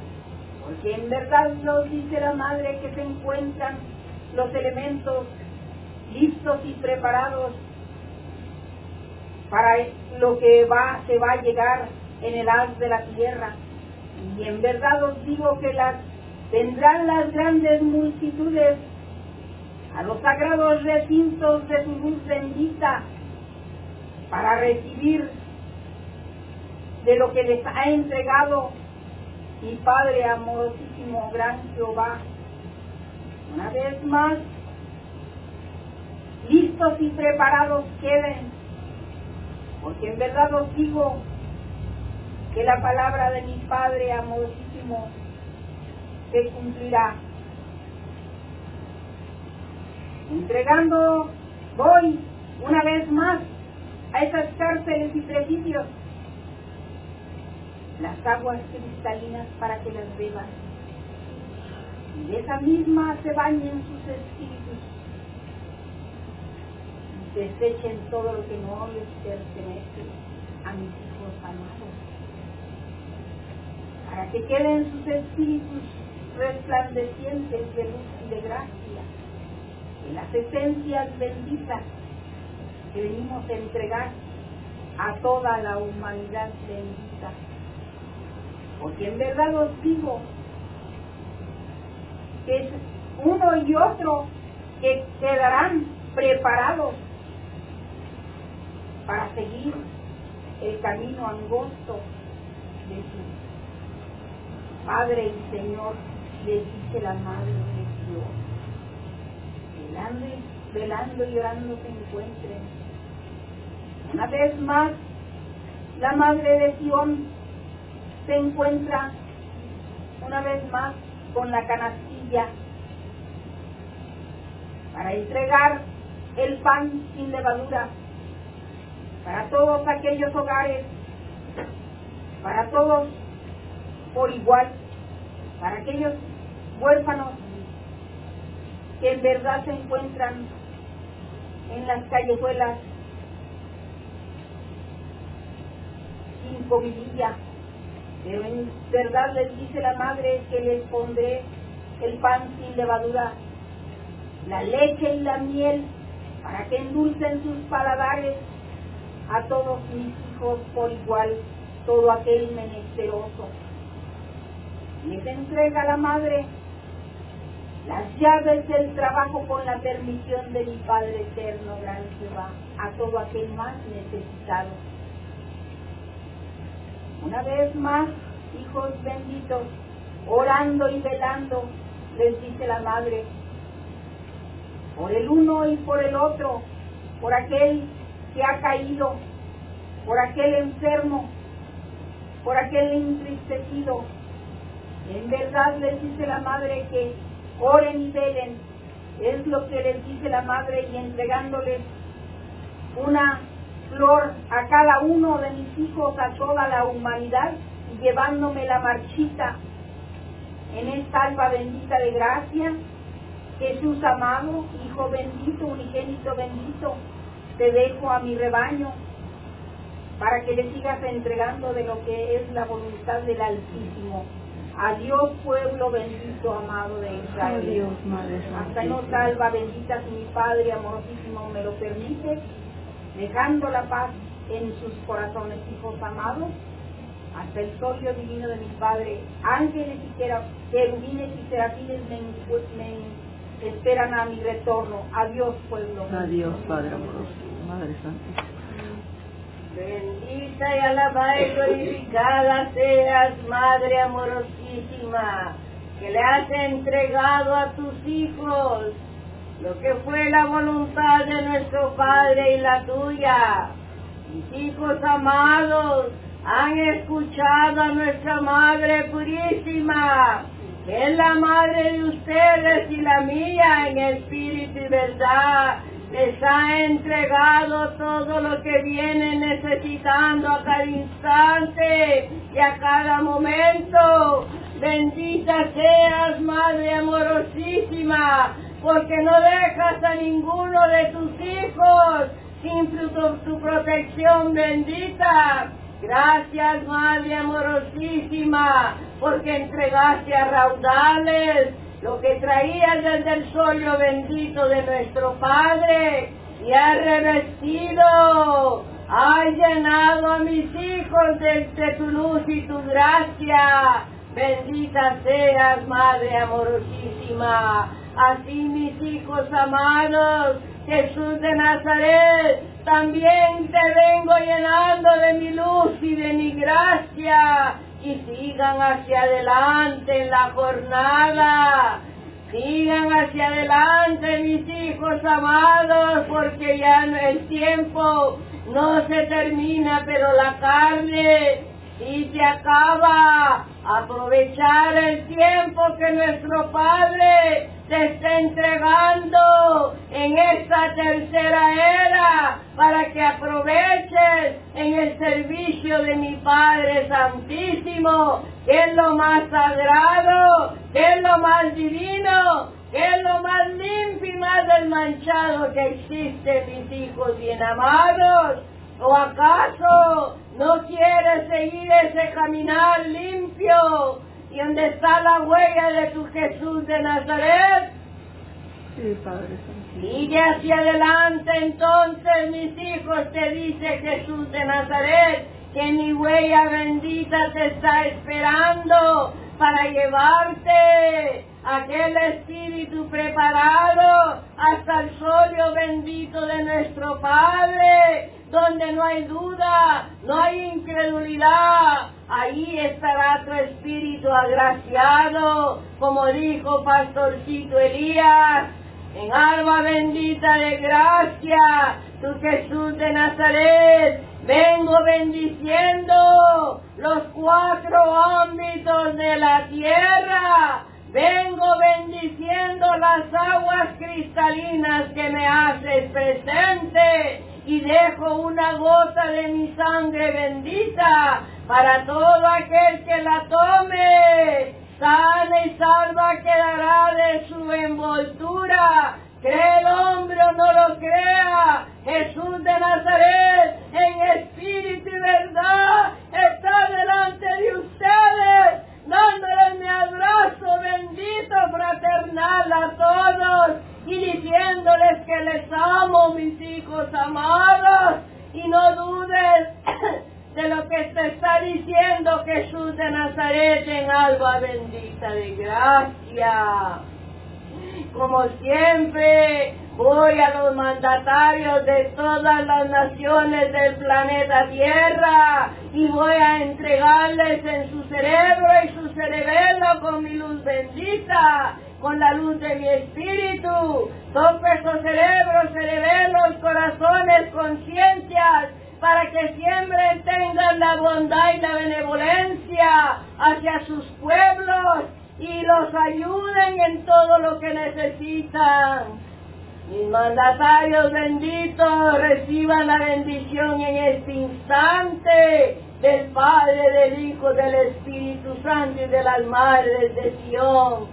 porque en verdad nos dice la madre que se encuentran los elementos listos y preparados para lo que va, se va a llegar en el haz de la tierra. Y en verdad os digo que las vendrán las grandes multitudes a los sagrados recintos de su luz bendita para recibir de lo que les ha entregado mi Padre amorosísimo, gran Jehová. Una vez más, listos y preparados queden, porque en verdad os digo que la palabra de mi Padre amorosísimo se cumplirá. Entregando voy una vez más a esas cárceles y presidios las aguas cristalinas para que las beban. Y de esa misma se bañen sus espíritus y desechen todo lo que no les pertenece a mis hijos amados. Para que queden sus espíritus resplandecientes de luz y de gracia, en las esencias benditas que venimos a entregar a toda la humanidad bendita. Porque en verdad os digo que es uno y otro que quedarán preparados para seguir el camino angosto de su Padre y Señor, le dice la Madre de Dios. Velando y, velando y orando se encuentren. Una vez más, la Madre de Sion se encuentra una vez más con la canastilla para entregar el pan sin levadura para todos aquellos hogares, para todos por igual, para aquellos huérfanos que en verdad se encuentran en las callejuelas sin comidilla, en verdad les dice la madre que les pondré el pan sin levadura, la leche y la miel, para que endulcen sus paladares a todos mis hijos por igual, todo aquel menesteroso. Les entrega la madre las llaves del trabajo con la permisión de mi Padre Eterno, gran Jehová, a todo aquel más necesitado. Una vez más, hijos benditos, orando y velando, les dice la Madre, por el uno y por el otro, por aquel que ha caído, por aquel enfermo, por aquel entristecido, En verdad les dice la madre que oren y velen. Es lo que les dice la madre y entregándoles una flor a cada uno de mis hijos, a toda la humanidad, y llevándome la marchita en esta alba bendita de gracia. Jesús amado, Hijo bendito, unigénito bendito, te dejo a mi rebaño para que le sigas entregando de lo que es la voluntad del Altísimo. Adiós pueblo bendito, amado de Israel. Adiós, Madre Hasta nos salva, bendita si mi Padre amorosísimo me lo permite, dejando la paz en sus corazones, hijos amados, hasta el solio divino de mi Padre, ángeles y querubines y serafines me, me esperan a mi retorno. Adiós, pueblo. Adiós, Padre amoroso, Madre Santísima. Bendita y alabada y glorificada seas, Madre amorosísima, que le has entregado a tus hijos lo que fue la voluntad de nuestro Padre y la tuya. Mis hijos amados han escuchado a nuestra Madre purísima, que es la Madre de ustedes y la mía en espíritu y verdad les ha entregado todo lo que vienen necesitando a cada instante y a cada momento. Bendita seas, Madre amorosísima, porque no dejas a ninguno de tus hijos sin tu, protección bendita. Gracias, Madre amorosísima, porque entregaste a raudales lo que traías desde el solio bendito de nuestro Padre y ha revestido, ha llenado a mis hijos de, de tu luz y tu gracia. Bendita seas, Madre amorosísima. Así mis hijos amados, Jesús de Nazaret, también te vengo llenando de mi luz y de mi gracia y sigan hacia adelante en la jornada. Sigan hacia adelante, mis hijos amados, porque ya el tiempo no se termina, pero la carne sí se acaba. Aprovechar el tiempo que nuestro Padre te está entregando en esta tercera era para que aproveches en el servicio de mi Padre Santísimo, que es lo más sagrado, que es lo más divino, que es lo más limpio y más desmanchado que existe, mis hijos bien amados. ¿O acaso no quieres seguir ese caminar limpio y donde está la huella de tu Jesús de Nazaret? Sí, Padre. Sigue hacia adelante entonces, mis hijos, te dice Jesús de Nazaret, que mi huella bendita te está esperando para llevarte aquel espíritu preparado hasta el solio bendito de nuestro Padre, donde no hay duda, no hay incredulidad. Ahí estará tu espíritu agraciado, como dijo Pastorcito Elías, en alma bendita de gracia, tu Jesús de Nazaret, vengo bendiciendo los cuatro ámbitos de la tierra, vengo bendiciendo las aguas cristalinas que me haces presente y dejo una gota de mi sangre bendita para todo aquel que la tome. Sana y salva quedará de su envoltura. Cree el hombre o no lo crea. Jesús de Nazaret, en espíritu y verdad, está delante de ustedes, dándoles mi abrazo bendito fraternal a todos y diciéndoles que les amo, mis hijos amados, y no dudes de lo que te está diciendo Jesús de Nazaret en alba bendita de gracia. Como siempre, voy a los mandatarios de todas las naciones del planeta Tierra y voy a entregarles en su cerebro y su cerebelo con mi luz bendita, con la luz de mi espíritu. Toque esos cerebros, cerebelos, corazones, conciencias, para que siempre tengan la bondad y la benevolencia hacia sus pueblos y los ayuden en todo lo que necesitan. Mis mandatarios benditos reciban la bendición en este instante del Padre, del Hijo, del Espíritu Santo y de las Madres de Sion.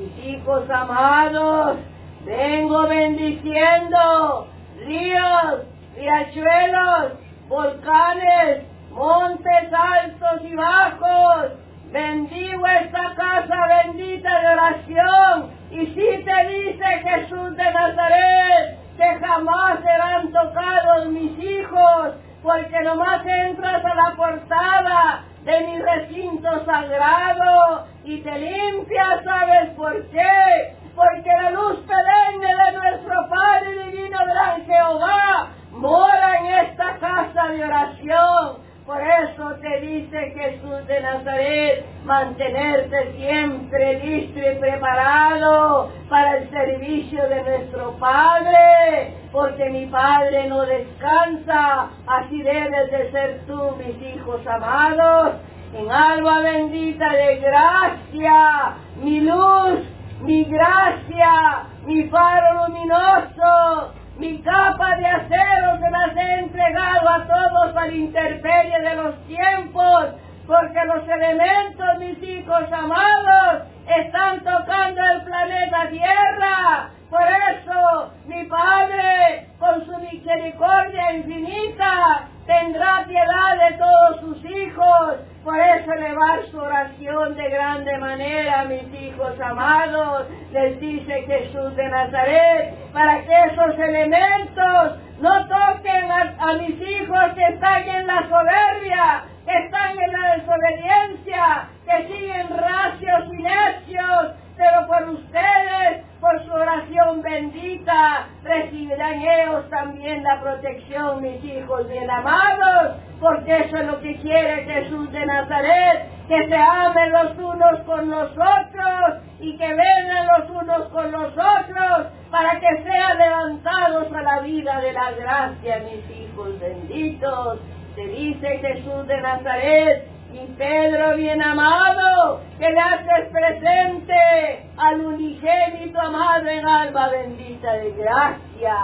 Mis hijos amados, vengo bendiciendo ríos, riachuelos, volcanes, montes altos y bajos. Bendigo esta casa bendita de oración. Y si te dice Jesús de Nazaret que jamás serán tocados mis hijos, porque nomás entras a la portada de mi recinto sagrado y te limpias, ¿sabes por qué? Porque la luz perenne de nuestro Padre Divino Gran Jehová mora en esta casa de oración. Por eso te dice Jesús de Nazaret, mantenerte siempre listo y preparado para el servicio de nuestro Padre, porque mi Padre no descansa, así debes de ser tú, mis hijos amados, en alma bendita de gracia, mi luz, mi gracia, mi faro luminoso, mi capa de acero se las he entregado a todos al interperie de los tiempos, porque los elementos, mis hijos amados, están tocando el planeta Tierra. Por eso, mi Padre, con su misericordia infinita, tendrá piedad de todos sus hijos. Por eso elevar su oración de grande manera, mis hijos amados, les dice Jesús de Nazaret, para que esos elementos no toquen a, a mis hijos que están en la soberbia, están en la desobediencia, que siguen racios y necios, pero por ustedes, por su oración bendita, recibirán ellos también la protección, mis hijos bien amados, porque eso es lo que quiere Jesús de Nazaret, que se amen los unos con los otros y que vengan los unos con los otros para que sean levantados a la vida de la gracia, mis hijos benditos. Se dice Jesús de Nazaret, y Pedro bien amado, que le haces presente al unigénito amado en alma bendita de gracia.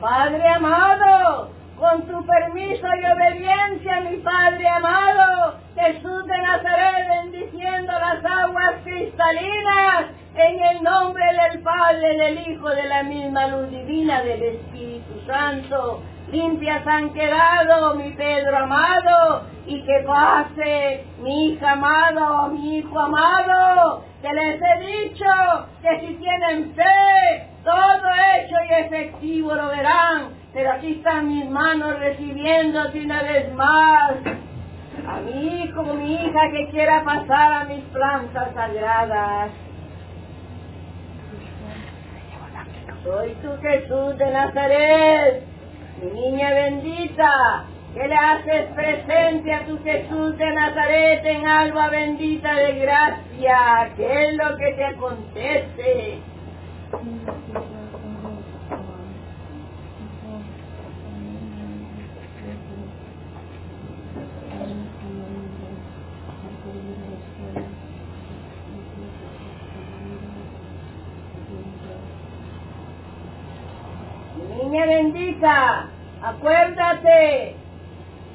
Padre amado, con tu permiso y obediencia, mi Padre amado, Jesús de Nazaret, bendiciendo las aguas cristalinas, en el nombre del Padre, del Hijo, de la misma luz divina, del Espíritu Santo. Limpias han quedado, mi Pedro amado, y que pase, mi hija amado, mi hijo amado, que les he dicho que si tienen fe, todo hecho y efectivo lo verán. Pero aquí están mis manos recibiéndote una vez más a mi hijo, mi hija que quiera pasar a mis plantas sagradas. Soy tu Jesús de Nazaret, mi niña bendita, que le haces presente a tu Jesús de Nazaret en alma bendita de gracia. ¿Qué es lo que te acontece? Acuérdate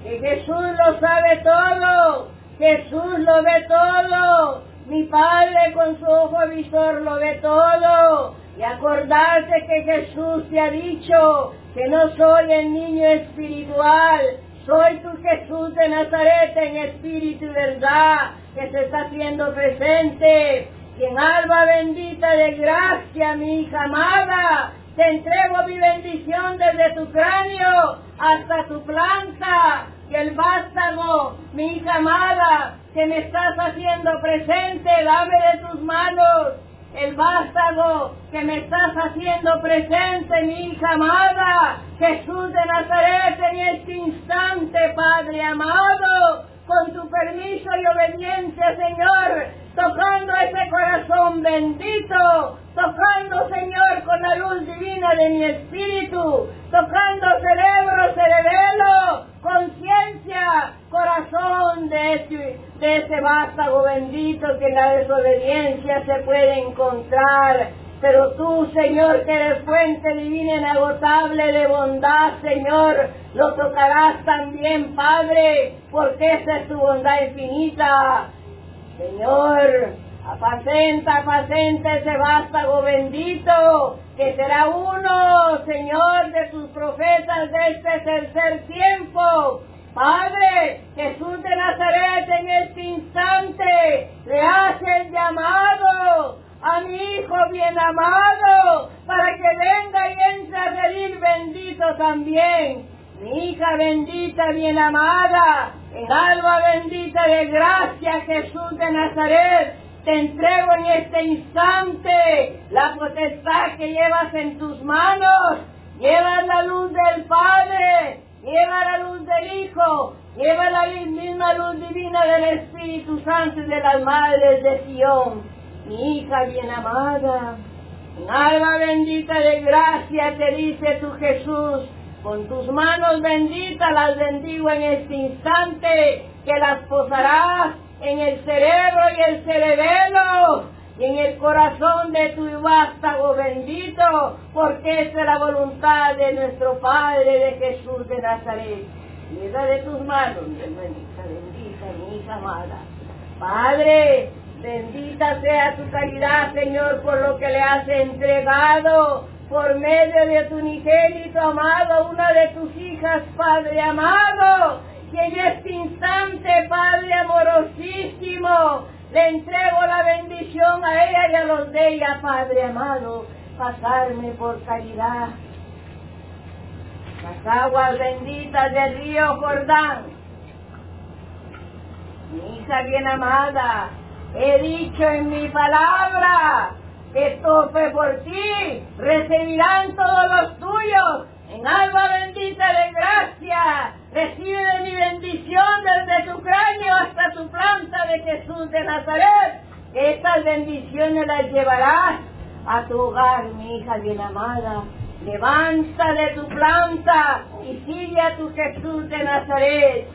que Jesús lo sabe todo, Jesús lo ve todo, mi Padre con su ojo visor lo ve todo. Y acordarte que Jesús te ha dicho que no soy el niño espiritual, soy tu Jesús de Nazaret en espíritu y verdad, que se está haciendo presente. Y en alma bendita de gracia, mi hija amada, te entrego mi bendición desde tu cráneo hasta tu planta y el vástago, mi hija amada, que me estás haciendo presente, dame de tus manos el vástago que me estás haciendo presente, mi hija amada, Jesús de Nazaret, en este instante, Padre amado, con tu permiso y obediencia, Señor, tocando ese corazón bendito, tocando, Señor, con la luz divina de mi espíritu, tocando cerebro, cerebelo, conciencia, corazón, de ese, de ese vástago bendito que en la desobediencia se puede encontrar. Pero tú, Señor, que eres fuente divina inagotable de bondad, Señor, lo tocarás también, Padre, porque esa es tu bondad infinita. Señor, apacenta, apacenta ese vástago bendito, que será uno, Señor, de tus profetas de este tercer tiempo. Padre, Jesús de Nazaret en este instante le hace el llamado a mi hijo bien amado para que venga y entre a pedir bendito también. Mi hija bendita, bien amada, en alma bendita de gracia, Jesús de Nazaret, te entrego en este instante la potestad que llevas en tus manos. Llevas la luz del Padre, lleva la luz del Hijo, lleva la misma luz divina del Espíritu Santo y de las madres de Sion. Mi hija bien amada, alma bendita de gracia te dice tu Jesús, con tus manos benditas las bendigo en este instante, que las posarás en el cerebro y el cerebelo y en el corazón de tu vástago bendito, porque esa es la voluntad de nuestro Padre de Jesús de Nazaret. Mira de tus manos, mi hermanita bendita, mi hija amada. Padre, bendita sea tu caridad, Señor, por lo que le has entregado por medio de tu unigénito amado, una de tus hijas, Padre amado, y en este instante, Padre amorosísimo, le entrego la bendición a ella y a los de ella, Padre amado, pasarme por caridad. Las aguas benditas del río Jordán. Mi hija bien amada, he dicho en mi palabra que tope por ti, recibirán todos los tuyos en alma bendita de gracia, recibe mi bendición desde tu cráneo hasta tu planta de Jesús de Nazaret. Estas bendiciones las llevarás a tu hogar, mi hija bien amada. Levanta de tu planta y sigue a tu Jesús de Nazaret.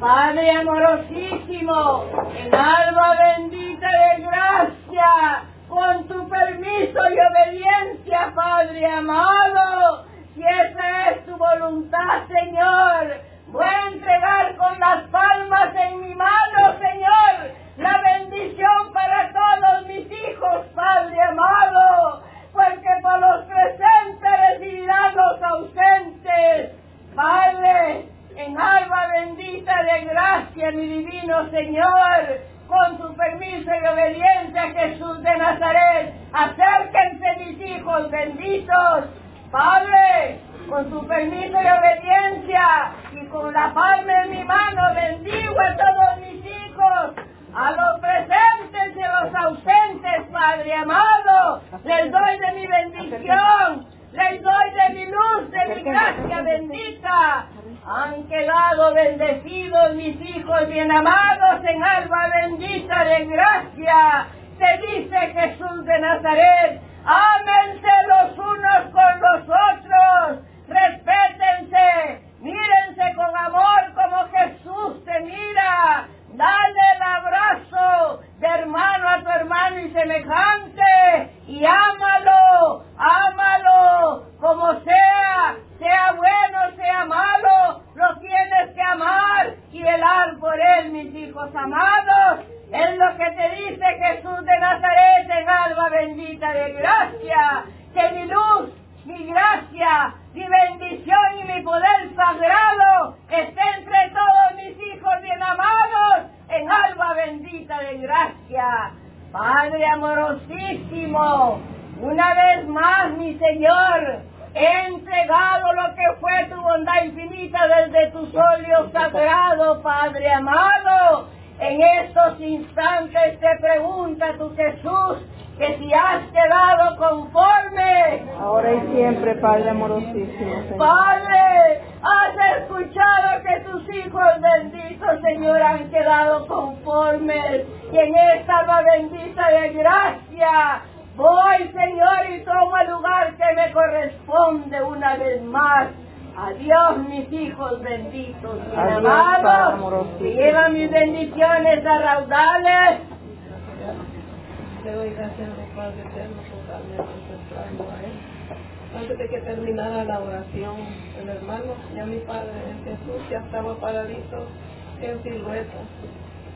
Padre amorosísimo, en alma bendita de gracia, con tu permiso y obediencia, Padre amado, si esa es tu voluntad, Señor, voy a entregar con las palmas en mi mano, Señor, la bendición para todos mis hijos, Padre amado, porque por los presentes recibirán los ausentes. Padre, en alma bendita de gracia, mi divino Señor, con su permiso y obediencia Jesús de Nazaret. Acérquense mis hijos benditos. Padre, con su permiso y obediencia y con la palma en mi mano bendigo a todos mis hijos, a los presentes y a los ausentes, Padre amado. Les doy de mi bendición, les doy de mi luz, de mi gracia bendita. Han quedado bendecidos mis hijos bien amados en alma bendita de gracia. Te dice Jesús de Nazaret, ámense los unos con los otros, respétense, mírense con amor como Jesús te mira. Dale el abrazo de hermano a tu hermano y semejante y ámalo, ámalo como sea, sea bueno, sea malo, lo tienes que amar y velar por él, mis hijos amados. Es lo que te dice Jesús de Nazaret en alma bendita de gracia, que mi luz, mi gracia, mi bendición y mi poder sagrado esté entre todos mis hijos bien amados alma bendita de gracia. Padre amorosísimo, una vez más, mi Señor, he entregado lo que fue tu bondad infinita desde tu solio sagrado, Padre amado. En estos instantes te pregunta tu Jesús que si has quedado conforme. Ahora y siempre, Padre amorosísimo. Señor. Padre, has escuchado que tus hijos benditos, Señor, han quedado conformes. Y en esta alma bendita de gracia, voy, Señor, y tomo el lugar que me corresponde una vez más. Adiós, mis hijos benditos, mis amados. Que llevan mis bendiciones a raudales. Te doy gracias, oh Padre eterno, por darme a él. Antes de que terminara la oración, el hermano, ya mi Padre Jesús ya estaba paradito en silueta,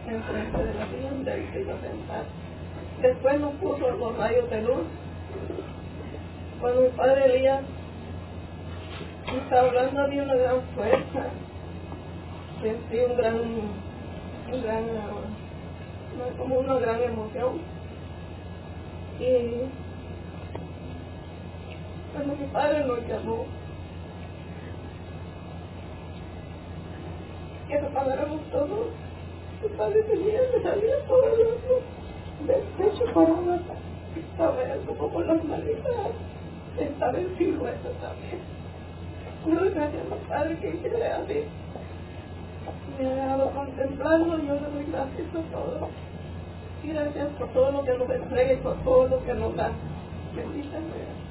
enfrente de la silla donde él se iba a sentar. Después nos puso los rayos de luz. Cuando mi Padre Elías estaba hablando había una gran fuerza, sentí un gran, un gran, como una gran emoción. Y cuando mi padre nos llamó, que nos pagáramos todos, mi padre tenía que salir todo el mundo del pecho para abajo. Estaba como con las manitas, estaba en silueta también. Le gracias a mi padre que hiciera así. Me ha dejado contemplando, yo le doy gracias a todos. Gracias por todo lo que nos entrega y por todo lo que nos da. Bendita sea.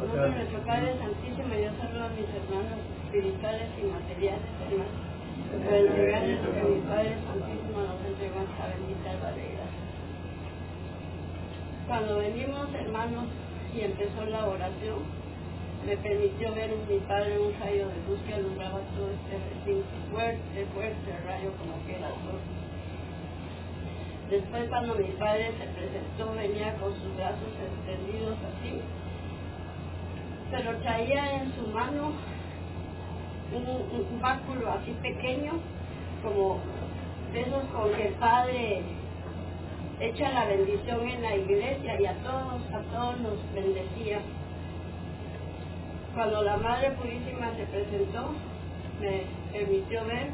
Por otro, nuestro Padre Santísimo, yo saludo a mis hermanos espirituales y materiales, hermanos. Para entregarles lo que mi Padre Santísimo nos entregó en esta bendita albareira. Cuando venimos, hermanos, y empezó la oración, me permitió ver en mi Padre un rayo de luz que alumbraba todo este recinto. Fuerte, fuerte rayo como que era sol. Después cuando mi padre se presentó venía con sus brazos extendidos así, pero traía en su mano un- un báculo así pequeño, como de esos con que el padre echa la bendición en la iglesia y a todos, a todos nos bendecía. Cuando la Madre Purísima se presentó, me permitió ver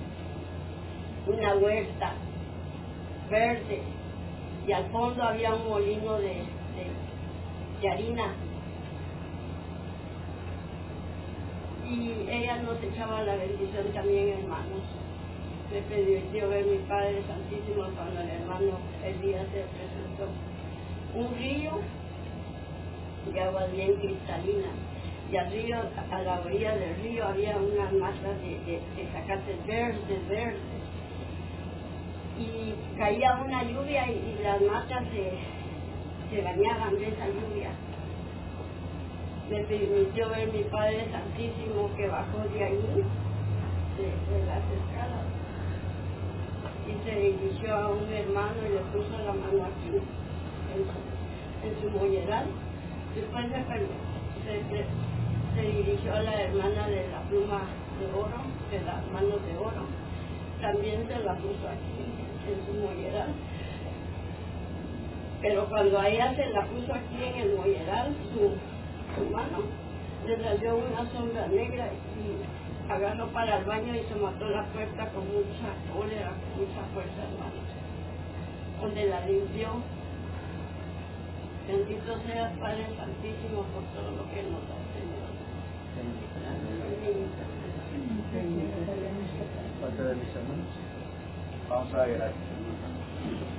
una huerta verde y al fondo había un molino de, harina. Y ella nos echaba la bendición también hermanos. Me permitió ver mi Padre Santísimo cuando el hermano Elías se presentó. Un río de agua bien cristalina y al río, a la orilla del río había unas matas de, de, de zacates verdes, verdes y caía una lluvia y, las matas se, se bañaban de esa lluvia. Me permitió ver mi Padre Santísimo que bajó de ahí, de, las escalas, y se dirigió a un hermano y le puso la mano aquí, en su, en su molleral. Después se, se- dirigió a la hermana de la pluma de oro, de las manos de oro. También se la puso aquí, en su molleral. Pero cuando a ella se la puso aquí en el molleral, su, mano, le salió una sombra negra y agarró para el baño y se mató la puerta con mucha cólera, con mucha fuerza, hermanos. Donde la limpió. Bendito seas, Padre Santísimo, por todo lo que nos da, Thank you.